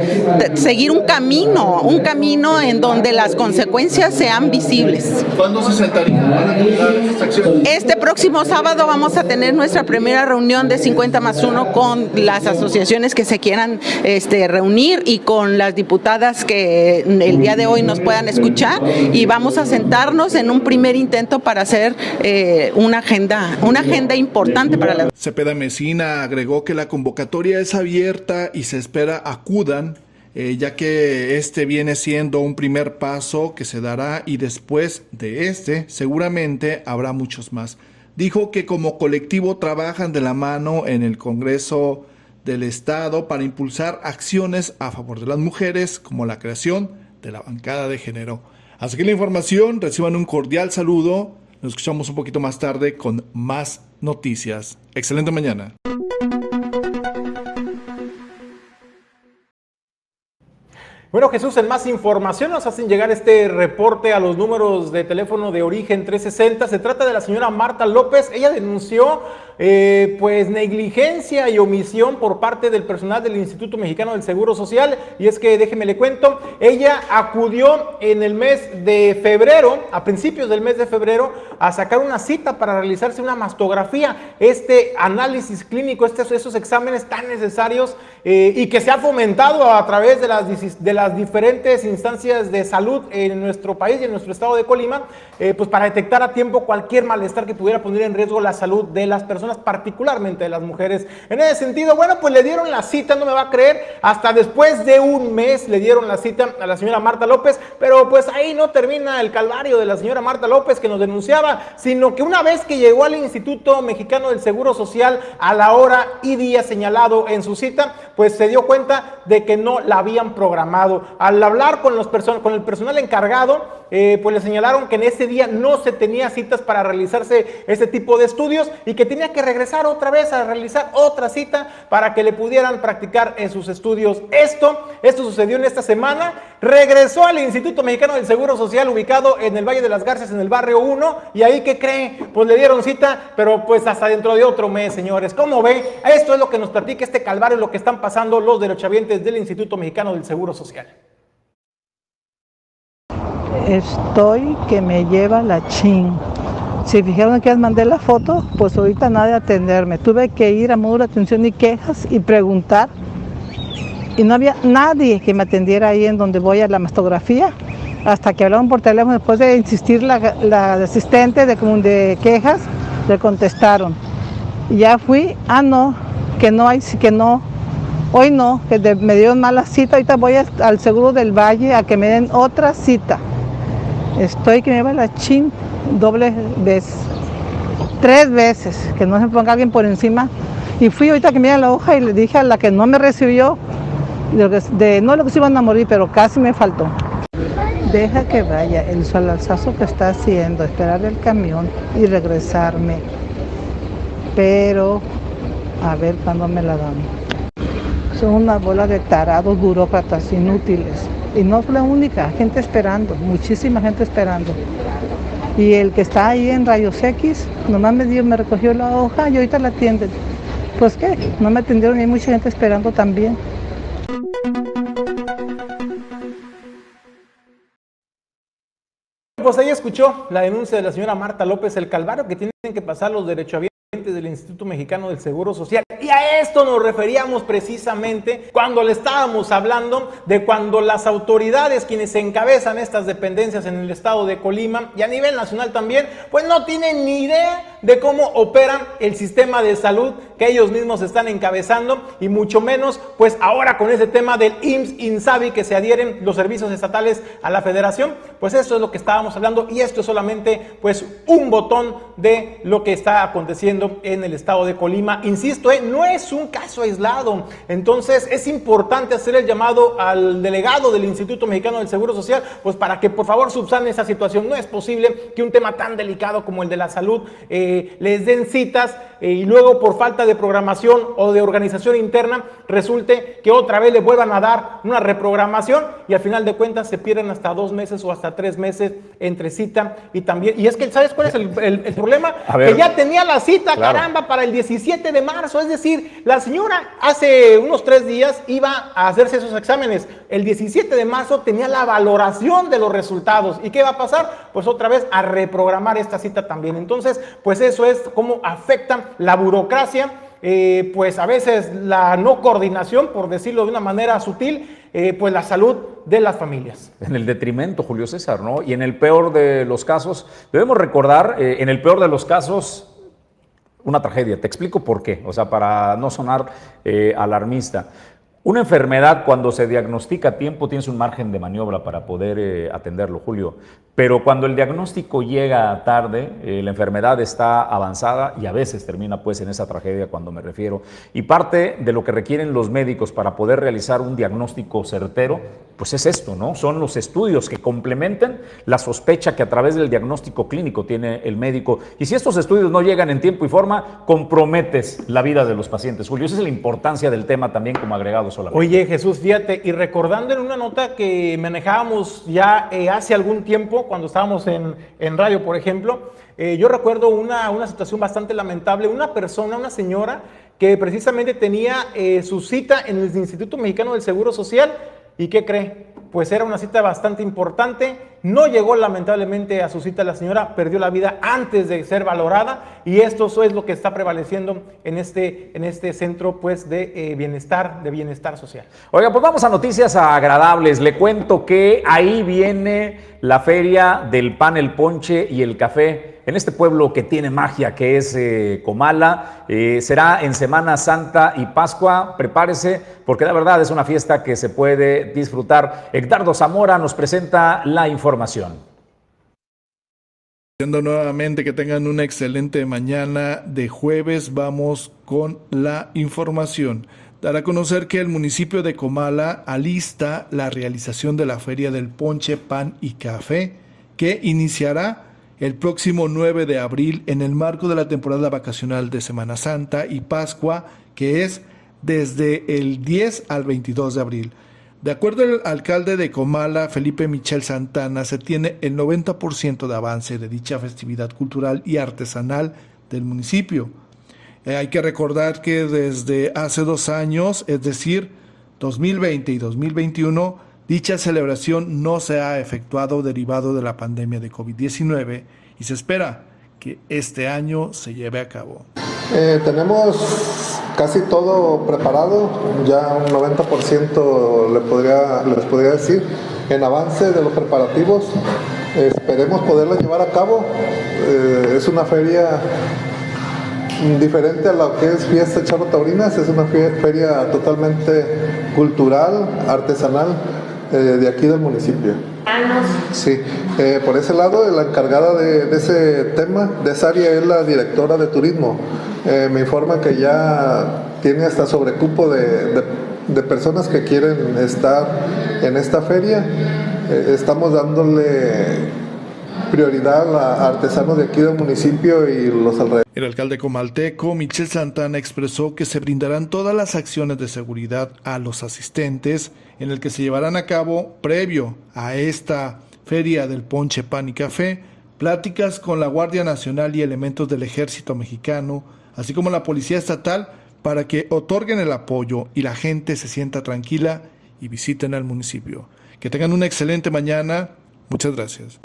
seguir un camino, un camino en donde las consecuencias sean visibles. ¿Cuándo se sentaría Este próximo sábado vamos a tener nuestra primera reunión de 50 más 1 con las asociaciones que se quieran este, reunir y con las diputadas que el día de hoy nos puedan escuchar y vamos a sentarnos en un primer intento para hacer eh, una agenda, una agenda importante para la. Cepeda Mesina agregó que la convocatoria es abierta y se espera acudan eh, ya que este viene siendo un primer paso que se dará y después de este seguramente habrá muchos más. Dijo que como colectivo trabajan de la mano en el Congreso del Estado para impulsar acciones a favor de las mujeres como la creación de la bancada de género. Así que la información, reciban un cordial saludo. Nos escuchamos un poquito más tarde con más noticias. Excelente mañana. Bueno, Jesús, en más información nos hacen llegar este reporte a los números de teléfono de origen 360. Se trata de la señora Marta López. Ella denunció eh, pues negligencia y omisión por parte del personal del Instituto Mexicano del Seguro Social. Y es que, déjeme le cuento, ella acudió en el mes de febrero, a principios del mes de febrero, a sacar una cita para realizarse una mastografía. Este análisis clínico, estos, esos exámenes tan necesarios eh, y que se ha fomentado a través de las, de las diferentes instancias de salud en nuestro país y en nuestro estado de Colima, eh, pues para detectar a tiempo cualquier malestar que pudiera poner en riesgo la salud de las personas, particularmente de las mujeres. En ese sentido, bueno, pues le dieron la cita, no me va a creer, hasta después de un mes le dieron la cita a la señora Marta López, pero pues ahí no termina el calvario de la señora Marta López que nos denunciaba, sino que una vez que llegó al Instituto Mexicano del Seguro Social a la hora y día señalado en su cita, pues se dio cuenta de que no la habían programado. Al hablar con, los con el personal encargado, eh, pues le señalaron que en ese día no se tenía citas para realizarse ese tipo de estudios y que tenía que regresar otra vez a realizar otra cita para que le pudieran practicar en sus estudios. Esto, esto sucedió en esta semana. Regresó al Instituto Mexicano del Seguro Social ubicado en el Valle de las Garcias, en el barrio 1, y ahí que creen, pues le dieron cita, pero pues hasta dentro de otro mes, señores. ¿Cómo ve? Esto es lo que nos platica este calvario, lo que están pasando los derechohabientes del Instituto Mexicano del Seguro Social. Estoy que me lleva la chin. Si fijaron que les mandé la foto, pues ahorita nada de atenderme. Tuve que ir a módulo de atención y quejas y preguntar. Y no había nadie que me atendiera ahí en donde voy a la mastografía. Hasta que hablaron por teléfono, después de insistir la, asistente de, de quejas, le contestaron. Y ya fui, ah no, que no hay, que no, Hoy no, que me dieron mala cita, ahorita voy al Seguro del Valle a que me den otra cita. Estoy que me lleva la chin doble vez, tres veces, que no se ponga alguien por encima. Y fui ahorita que dieron la hoja y le dije a la que no me recibió, de, no lo que se iban a morir, pero casi me faltó. Deja que vaya el solalzazo que está haciendo, esperar el camión y regresarme. Pero a ver cuándo me la dan. Son una bola de tarados burócratas inútiles. Y no es la única, gente esperando, muchísima gente esperando. Y el que está ahí en Rayos X, nomás me dio, me recogió la hoja y ahorita la atienden. Pues qué, no me atendieron y hay mucha gente esperando también. Escuchó la denuncia de la señora Marta López el Calvario que tienen que pasar los derechohabientes del Instituto Mexicano del Seguro Social. Y a esto nos referíamos precisamente cuando le estábamos hablando de cuando las autoridades quienes encabezan estas dependencias en el estado de Colima y a nivel nacional también, pues no tienen ni idea de cómo opera el sistema de salud que ellos mismos están encabezando y mucho menos pues ahora con ese tema del IMSS INSABI que se adhieren los servicios estatales a la federación, pues esto es lo que estábamos hablando y esto es solamente pues un botón de lo que está aconteciendo en el estado de Colima. Insisto, eh, no es un caso aislado, entonces es importante hacer el llamado al delegado del Instituto Mexicano del Seguro Social pues para que por favor subsane esa situación. No es posible que un tema tan delicado como el de la salud eh, les den citas eh, y luego por falta de programación o de organización interna resulte que otra vez le vuelvan a dar una reprogramación y al final de cuentas se pierden hasta dos meses o hasta tres meses entre cita y también. Y es que, ¿sabes cuál es el, el- el problema? Ver. que ya tenía la cita, Claro. caramba, para el 17 de marzo. Es decir, la señora hace unos tres días iba a hacerse esos exámenes. El 17 de marzo tenía la valoración de los resultados. ¿Y qué va a pasar? Pues otra vez a reprogramar esta cita también. Entonces, pues eso es cómo afecta la burocracia. eh, pues a veces la no coordinación, por decirlo de una manera sutil, eh, pues la salud de las familias. En el detrimento, Julio César, ¿no? Y en el peor de los casos, debemos recordar, eh, en el peor de los casos, una tragedia. Te explico por qué, o sea, para no sonar eh, alarmista. Una enfermedad, cuando se diagnostica a tiempo, tienes un margen de maniobra para poder eh, atenderlo, Julio. Pero cuando el diagnóstico llega tarde, eh, la enfermedad está avanzada y a veces termina pues en esa tragedia cuando me refiero. Y parte de lo que requieren los médicos para poder realizar un diagnóstico certero, pues es esto, ¿no? Son los estudios que complementen la sospecha que a través del diagnóstico clínico tiene el médico. Y si estos estudios no llegan en tiempo y forma, comprometes la vida de los pacientes. Julio, esa es la importancia del tema también como agregado Oye Jesús, fíjate, y recordando en una nota que manejábamos ya eh, hace algún tiempo, cuando estábamos en, en radio, por ejemplo, eh, yo recuerdo una, una situación bastante lamentable, una persona, una señora, que precisamente tenía eh, su cita en el Instituto Mexicano del Seguro Social, ¿y qué cree? Pues era una cita bastante importante, no llegó lamentablemente a su cita la señora, perdió la vida antes de ser valorada y esto es lo que está prevaleciendo en este, en este centro pues, de eh, bienestar, de bienestar social. Oiga, pues vamos a noticias agradables. Le cuento que ahí viene la feria del pan, el ponche y el café. En este pueblo que tiene magia, que es eh, Comala, Eh, será en Semana Santa y Pascua. Prepárese, porque la verdad es una fiesta que se puede disfrutar. Edgardo Zamora nos presenta la información. Nuevamente que tengan una excelente mañana de jueves, vamos con la información. Dar a conocer que el municipio de Comala alista la realización de la Feria del Ponche, Pan y Café, que iniciará el próximo 9 de abril en el marco de la temporada vacacional de Semana Santa y Pascua, que es desde el 10 al 22 de abril. De acuerdo al alcalde de Comala, Felipe Michel Santana, se tiene el 90% de avance de dicha festividad cultural y artesanal del municipio. Eh, hay que recordar que desde hace dos años, es decir, 2020 y 2021, dicha celebración no se ha efectuado derivado de la pandemia de COVID-19 y se espera que este año se lleve a cabo. Eh, tenemos casi todo preparado, ya un 90% le podría, les podría decir, en avance de los preparativos. Esperemos poderla llevar a cabo. Eh, es una feria diferente a lo que es Fiesta Charro Taurinas, es una feria totalmente cultural, artesanal eh, de aquí del municipio. Sí, eh, por ese lado, la encargada de, ese tema, de esa área, es la directora de turismo. Eh, me informa que ya tiene hasta sobrecupo de, de, personas que quieren estar en esta feria. estamos dándole prioridad a artesanos de aquí del municipio y los alrededores. El alcalde comalteco, Michel Santana, expresó que se brindarán todas las acciones de seguridad a los asistentes en el que se llevarán a cabo previo a esta feria del ponche pan y café, pláticas con la Guardia Nacional y elementos del ejército mexicano, así como la Policía Estatal, para que otorguen el apoyo y la gente se sienta tranquila y visiten al municipio. Que tengan una excelente mañana. Muchas gracias.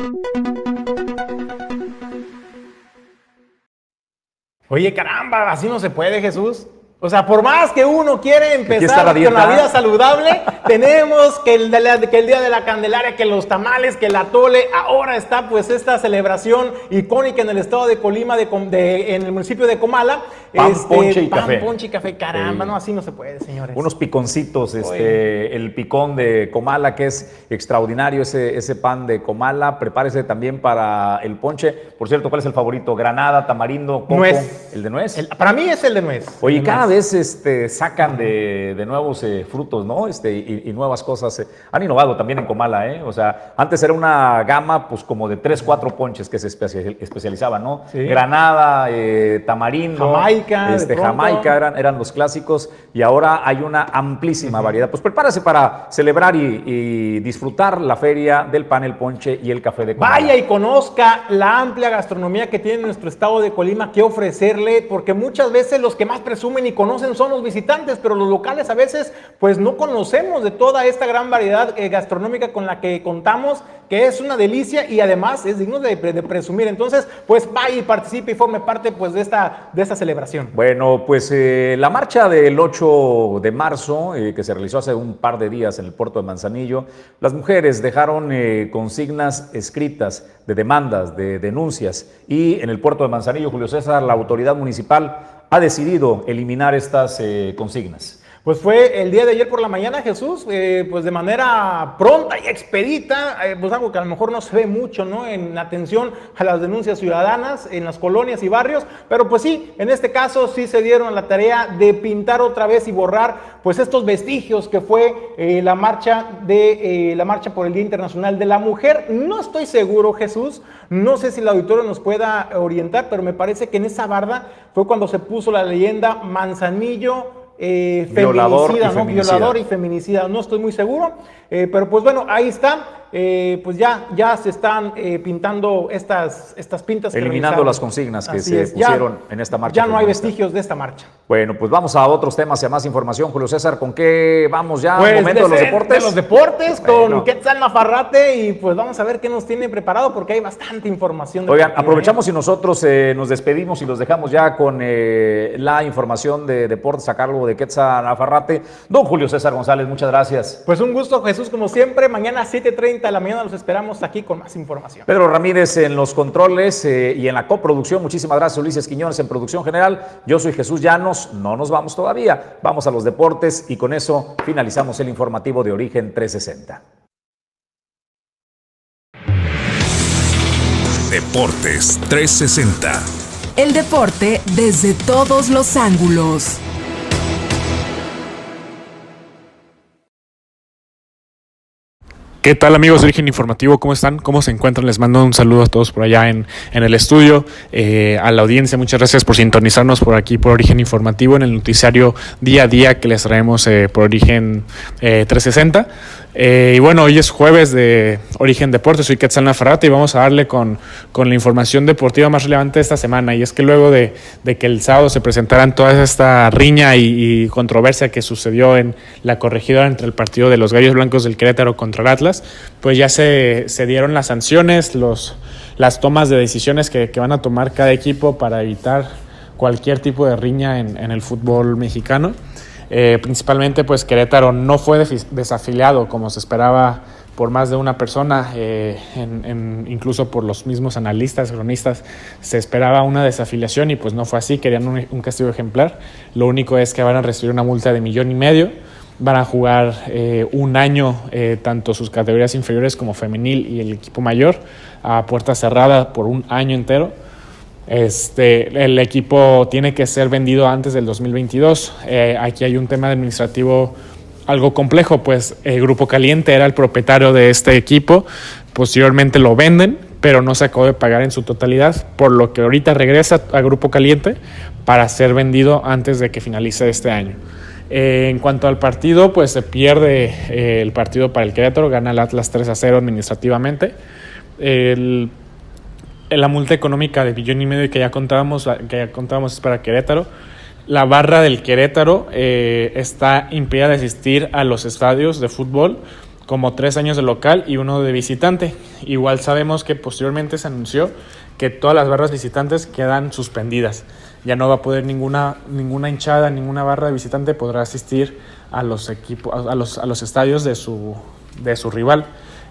Oye, caramba, así no se puede, Jesús. O sea, por más que uno quiere empezar con la vida saludable, [LAUGHS] tenemos que el, que el, día de la Candelaria, que los tamales, que la tole, ahora está pues esta celebración icónica en el estado de Colima, de, en el municipio de Comala. Pan, este, ponche y pan, café. ponche y café, caramba, no, así no se puede, señores. Unos piconcitos, este, el picón de Comala, que es extraordinario, ese, ese pan de Comala. Prepárese también para el ponche. Por cierto, ¿cuál es el favorito? Granada, tamarindo, coco. Nuez. ¿El de nuez? para mí es el de nuez. Oye, cada vez este, sacan de, de nuevos eh, frutos, ¿no? Este, y, nuevas cosas. Eh. Han innovado también en Comala, ¿eh? O sea, antes era una gama, pues, como de tres, cuatro ponches que se especializaban, ¿no? Granada, eh, tamarindo. Jamaica. Este, Jamaica eran, eran los clásicos y ahora hay una amplísima variedad. Pues prepárase para celebrar y, disfrutar la feria del pan, el ponche y el café de Comala. Vaya y conozca la amplia gastronomía que tiene nuestro estado de Colima que ofrecerle, porque muchas veces los que más presumen y conocen son los visitantes, pero los locales a veces pues no conocemos de toda esta gran variedad eh, gastronómica con la que contamos, que es una delicia y además es digno de, presumir. Entonces, pues vaya y participe y forme parte pues de esta, de esta celebración. Bueno, pues eh, la marcha del 8 de marzo, eh, que se realizó hace un par de días en el puerto de Manzanillo, las mujeres dejaron consignas escritas de demandas, de denuncias y en el puerto de Manzanillo, Julio César, la autoridad municipal ha decidido eliminar estas eh, consignas? Pues fue el día de ayer por la mañana, Jesús, eh, pues de manera pronta y expedita, eh, pues algo que a lo mejor no se ve mucho, ¿no? En atención a las denuncias ciudadanas en las colonias y barrios, pero pues sí, en este caso sí se dieron la tarea de pintar otra vez y borrar, pues estos vestigios que fue la marcha de la marcha por el Día Internacional de la Mujer. No estoy seguro, Jesús, no sé si el auditorio nos pueda orientar, pero me parece que en esa barda fue cuando se puso la leyenda Manzanillo eh, Violador feminicida, y ¿no? feminicida. Violador y feminicida, no estoy muy seguro, eh, pero pues bueno, ahí está. Eh, pues ya, ya se están eh, pintando estas, estas pintas. Eliminando las consignas que Así se es. Ya- pusieron en esta marcha. Ya no hay vestigios de esta marcha. Bueno, pues vamos a otros temas y a más información. Julio César, ¿con qué vamos ya? Pues momento de los de- deportes. de los deportes Bueno. con Quetzal Nafarrate y pues vamos a ver qué nos tiene preparado porque hay bastante información. Oigan, aprovechamos y nosotros eh, nos despedimos y los dejamos ya con la información de deportes a cargo de Quetzal Nafarrate. Don Julio César González, muchas gracias. Pues un gusto, Jesús, como siempre. Mañana a 7.30 de la mañana los esperamos aquí con más información. Pedro Ramírez en los controles eh, y en la coproducción. Muchísimas gracias, Ulises Quiñones en producción general. Yo soy Jesús Llanos. No nos vamos todavía. Vamos a los deportes y con eso finalizamos el informativo de Origen 360. Deportes 360. El deporte desde todos los ángulos. ¿Qué tal amigos de Origen Informativo? ¿Cómo están? ¿Cómo se encuentran? Les mando un saludo a todos por allá en, en el estudio, eh, a la audiencia. Muchas gracias por sintonizarnos por aquí por Origen Informativo en el noticiario día a día que les traemos eh, por Origen eh, 360. Eh, y bueno, hoy es jueves de Origen Deportes, soy Quetzal Nafarrate y vamos a darle con, con la información deportiva más relevante de esta semana. Y es que luego de, de que el sábado se presentaran toda esta riña y, controversia que sucedió en la corregidora entre el partido de los Gallos Blancos del Querétaro contra el Atlas, pues ya se, se dieron las sanciones, los, las tomas de decisiones que, van a tomar cada equipo para evitar cualquier tipo de riña en el fútbol mexicano. Eh, principalmente, pues Querétaro no fue desafiliado como se esperaba por más de una persona, eh, incluso por los mismos analistas, cronistas, se esperaba una desafiliación y pues no fue así, querían un, castigo ejemplar. Lo único es que van a recibir una multa de millón y medio, van a jugar eh, un año eh, tanto sus categorías inferiores como femenil y el equipo mayor a puerta cerrada por un año entero. Este, el equipo tiene que ser vendido antes del 2022. aquí hay un tema administrativo algo complejo, pues el Grupo Caliente era el propietario de este equipo, posteriormente lo venden, pero no se acabó de pagar en su totalidad, por lo que ahorita regresa a Grupo Caliente para ser vendido antes de que finalice este año. Eh, en cuanto al partido, pues se pierde eh, el partido para el Querétaro, gana el Atlas 3 a 0 administrativamente. La multa económica de billón y medio que ya contábamos, que ya contábamos es para Querétaro la barra del Querétaro eh, está impedida de asistir a los estadios de fútbol como tres años de local y uno de visitante. Igual sabemos que posteriormente se anunció que todas las barras visitantes quedan suspendidas. Ya no va a poder ninguna, ninguna hinchada, ninguna barra de visitante podrá asistir a los, equipos, a los, a los estadios de su, de su rival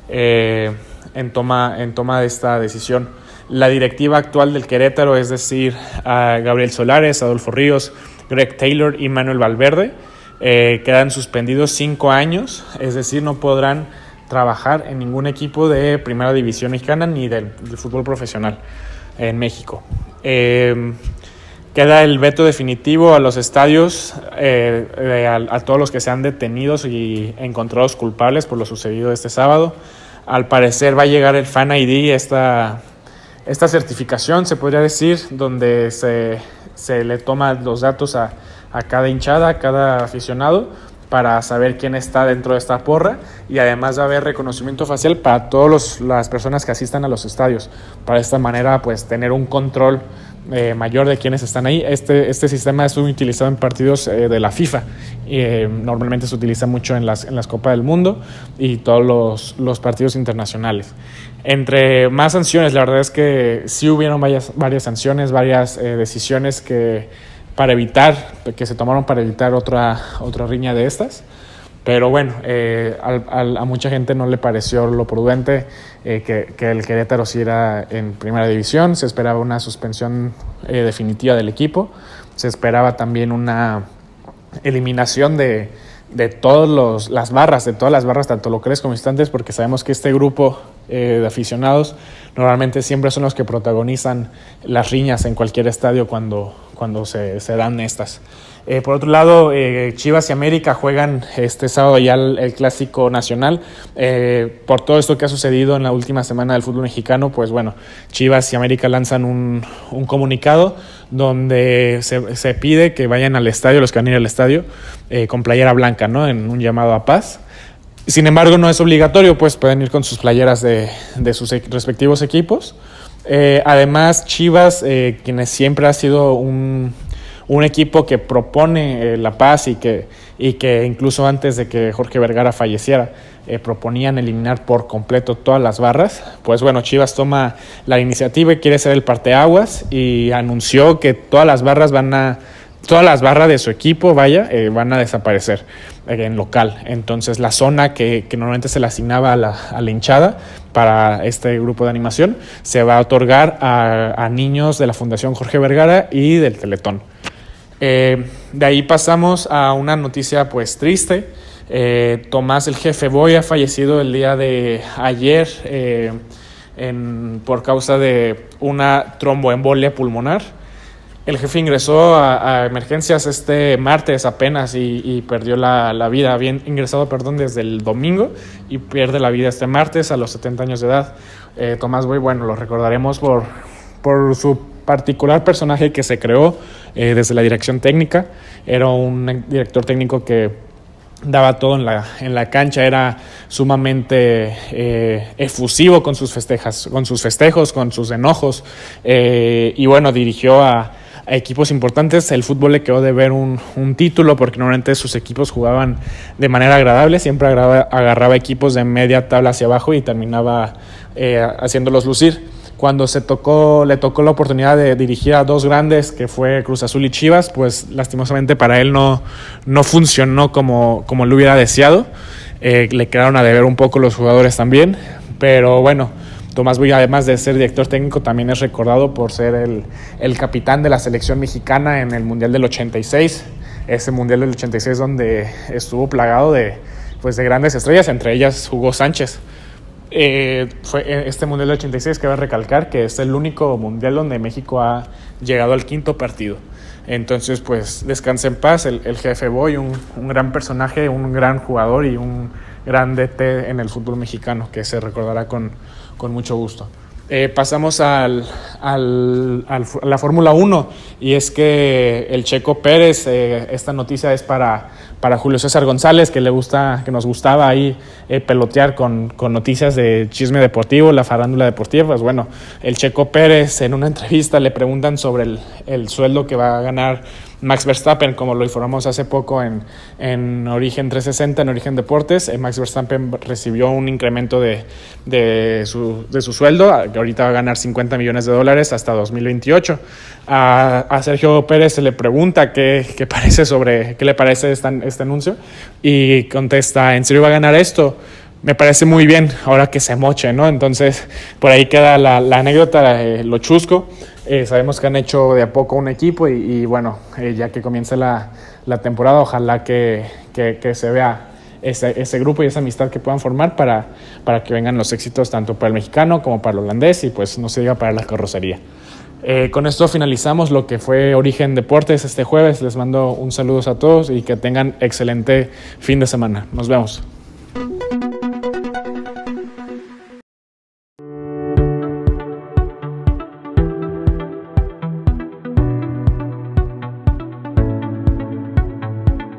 eh, en, toma, en toma de esta decisión la directiva actual del Querétaro, es decir, a Gabriel Solares, Adolfo Ríos, Greg Taylor y Manuel Valverde, eh, quedan suspendidos cinco años, es decir, no podrán trabajar en ningún equipo de primera división mexicana ni del, fútbol profesional en México. Em, queda el veto definitivo a los estadios, eh, a, a, todos los que sean detenidos y encontrados culpables por lo sucedido este sábado. Al parecer va a llegar el Fan ID esta, esta certificación, se podría decir, donde se, se le toma los datos a, a, cada hinchada, a cada aficionado, para saber quién está dentro de esta porra y además va a haber reconocimiento facial para todas las personas que asistan a los estadios. Para esta manera, pues tener un control eh, mayor de quienes están ahí. Este, este sistema es muy utilizado en partidos eh, de la FIFA. Eh, normalmente se utiliza mucho en las, en las Copas del Mundo y todos los, los partidos internacionales. Entre más sanciones, la verdad es que sí hubieron varias, varias sanciones, varias eh, decisiones que para evitar, que se tomaron para evitar otra, otra riña de estas. Pero bueno, eh, a mucha gente no le pareció lo prudente eh, que, el Querétaro siguiera en primera división. Se esperaba una suspensión definitiva del equipo. Se esperaba también una eliminación de, de todas las barras, de todas las barras, tanto locales como instantes, porque sabemos que este grupo eh, de aficionados normalmente siempre son los que protagonizan las riñas en cualquier estadio cuando, cuando se dan estas. Eh, por otro lado, eh, Chivas y América juegan este sábado ya el, clásico nacional. Eh, por todo esto que ha sucedido en la última semana del fútbol mexicano, pues bueno, Chivas y América lanzan un, un comunicado donde se, se, pide que vayan al estadio, los que van a ir al estadio, con playera blanca, ¿no? En un llamado a paz. Sin embargo, no es obligatorio, pues pueden ir con sus playeras de, de sus respectivos equipos. además, Chivas, quienes siempre ha sido un un equipo que propone eh, la paz y que, y que incluso antes de que Jorge Vergara falleciera eh, proponían eliminar por completo todas las barras, pues bueno, Chivas toma la iniciativa y quiere ser el parteaguas y anunció que todas las barras van a todas las barras de su equipo, vaya, eh, van a desaparecer en local. Entonces la zona que, normalmente se le asignaba a la, a la, hinchada para este grupo de animación se va a otorgar a niños de la Fundación Jorge Vergara y del Teletón. Eh, de ahí pasamos a una noticia pues triste. Eh, Tomás, el jefe Boy, ha fallecido el día de ayer eh, por causa de una tromboembolia pulmonar. El jefe ingresó a, emergencias este martes apenas y, perdió la, vida. Había ingresado, perdón, desde el domingo y pierde la vida este martes a los 70 años de edad. Tomás Boy, bueno, lo recordaremos por, por su particular personaje que se creó eh, desde la dirección técnica. Era un director técnico que daba todo en la, en la cancha, era sumamente eh, efusivo con sus, festejas, con sus festejos, con sus enojos, eh, y bueno, dirigió a, equipos importantes. El fútbol le quedó de ver un, un, título porque normalmente sus equipos jugaban de manera agradable, siempre agarraba, agarraba equipos de media tabla hacia abajo y terminaba eh, haciéndolos lucir cuando se tocó, le tocó la oportunidad de dirigir a dos grandes, que fue Cruz Azul y Chivas, pues lastimosamente para él no, no funcionó como, como lo hubiera deseado. eh, le quedaron a deber un poco los jugadores también, pero bueno, Tomás Boy, además de ser director técnico, también es recordado por ser el, el, capitán de la selección mexicana en el Mundial del 86, ese Mundial del 86 donde estuvo plagado de, pues, de grandes estrellas, entre ellas Hugo Sánchez. Eh, fue este Mundial del 86 que va a recalcar que es el único Mundial donde México ha llegado al quinto partido. Entonces, pues descanse en paz el, el jefe Boy, un, un, gran personaje, un gran jugador y un gran DT en el fútbol mexicano que se recordará con, con mucho gusto. Eh, pasamos al, al, al, a la Fórmula 1 y es que el Checo Pérez, eh, esta noticia es para, para Julio César González, que le gusta, que nos gustaba ahí eh, pelotear con, con, noticias de chisme deportivo, la farándula deportiva. Pues bueno, el Checo Pérez en una entrevista le preguntan sobre el, el sueldo que va a ganar Max Verstappen, como lo informamos hace poco en, en Origen 360, en Origen Deportes, eh, Max Verstappen recibió un incremento de, de, su, de su sueldo, que ahorita va a ganar 50 millones de dólares hasta 2028. A, a Sergio Pérez se le pregunta qué, qué, parece sobre, qué le parece esta, este anuncio y contesta, ¿en serio va a ganar esto? me parece muy bien ahora que se moche, ¿no? Entonces, por ahí queda la, anécdota, eh, lo chusco. Eh, sabemos que han hecho de a poco un equipo y, y bueno, eh, ya que comience la, la temporada, ojalá que, que, que se vea ese, ese, grupo y esa amistad que puedan formar para, para que vengan los éxitos tanto para el mexicano como para el holandés y pues no se diga para la carrocería. Eh, con esto finalizamos lo que fue Origen Deportes este jueves. Les mando un saludo a todos y que tengan excelente fin de semana. Nos vemos.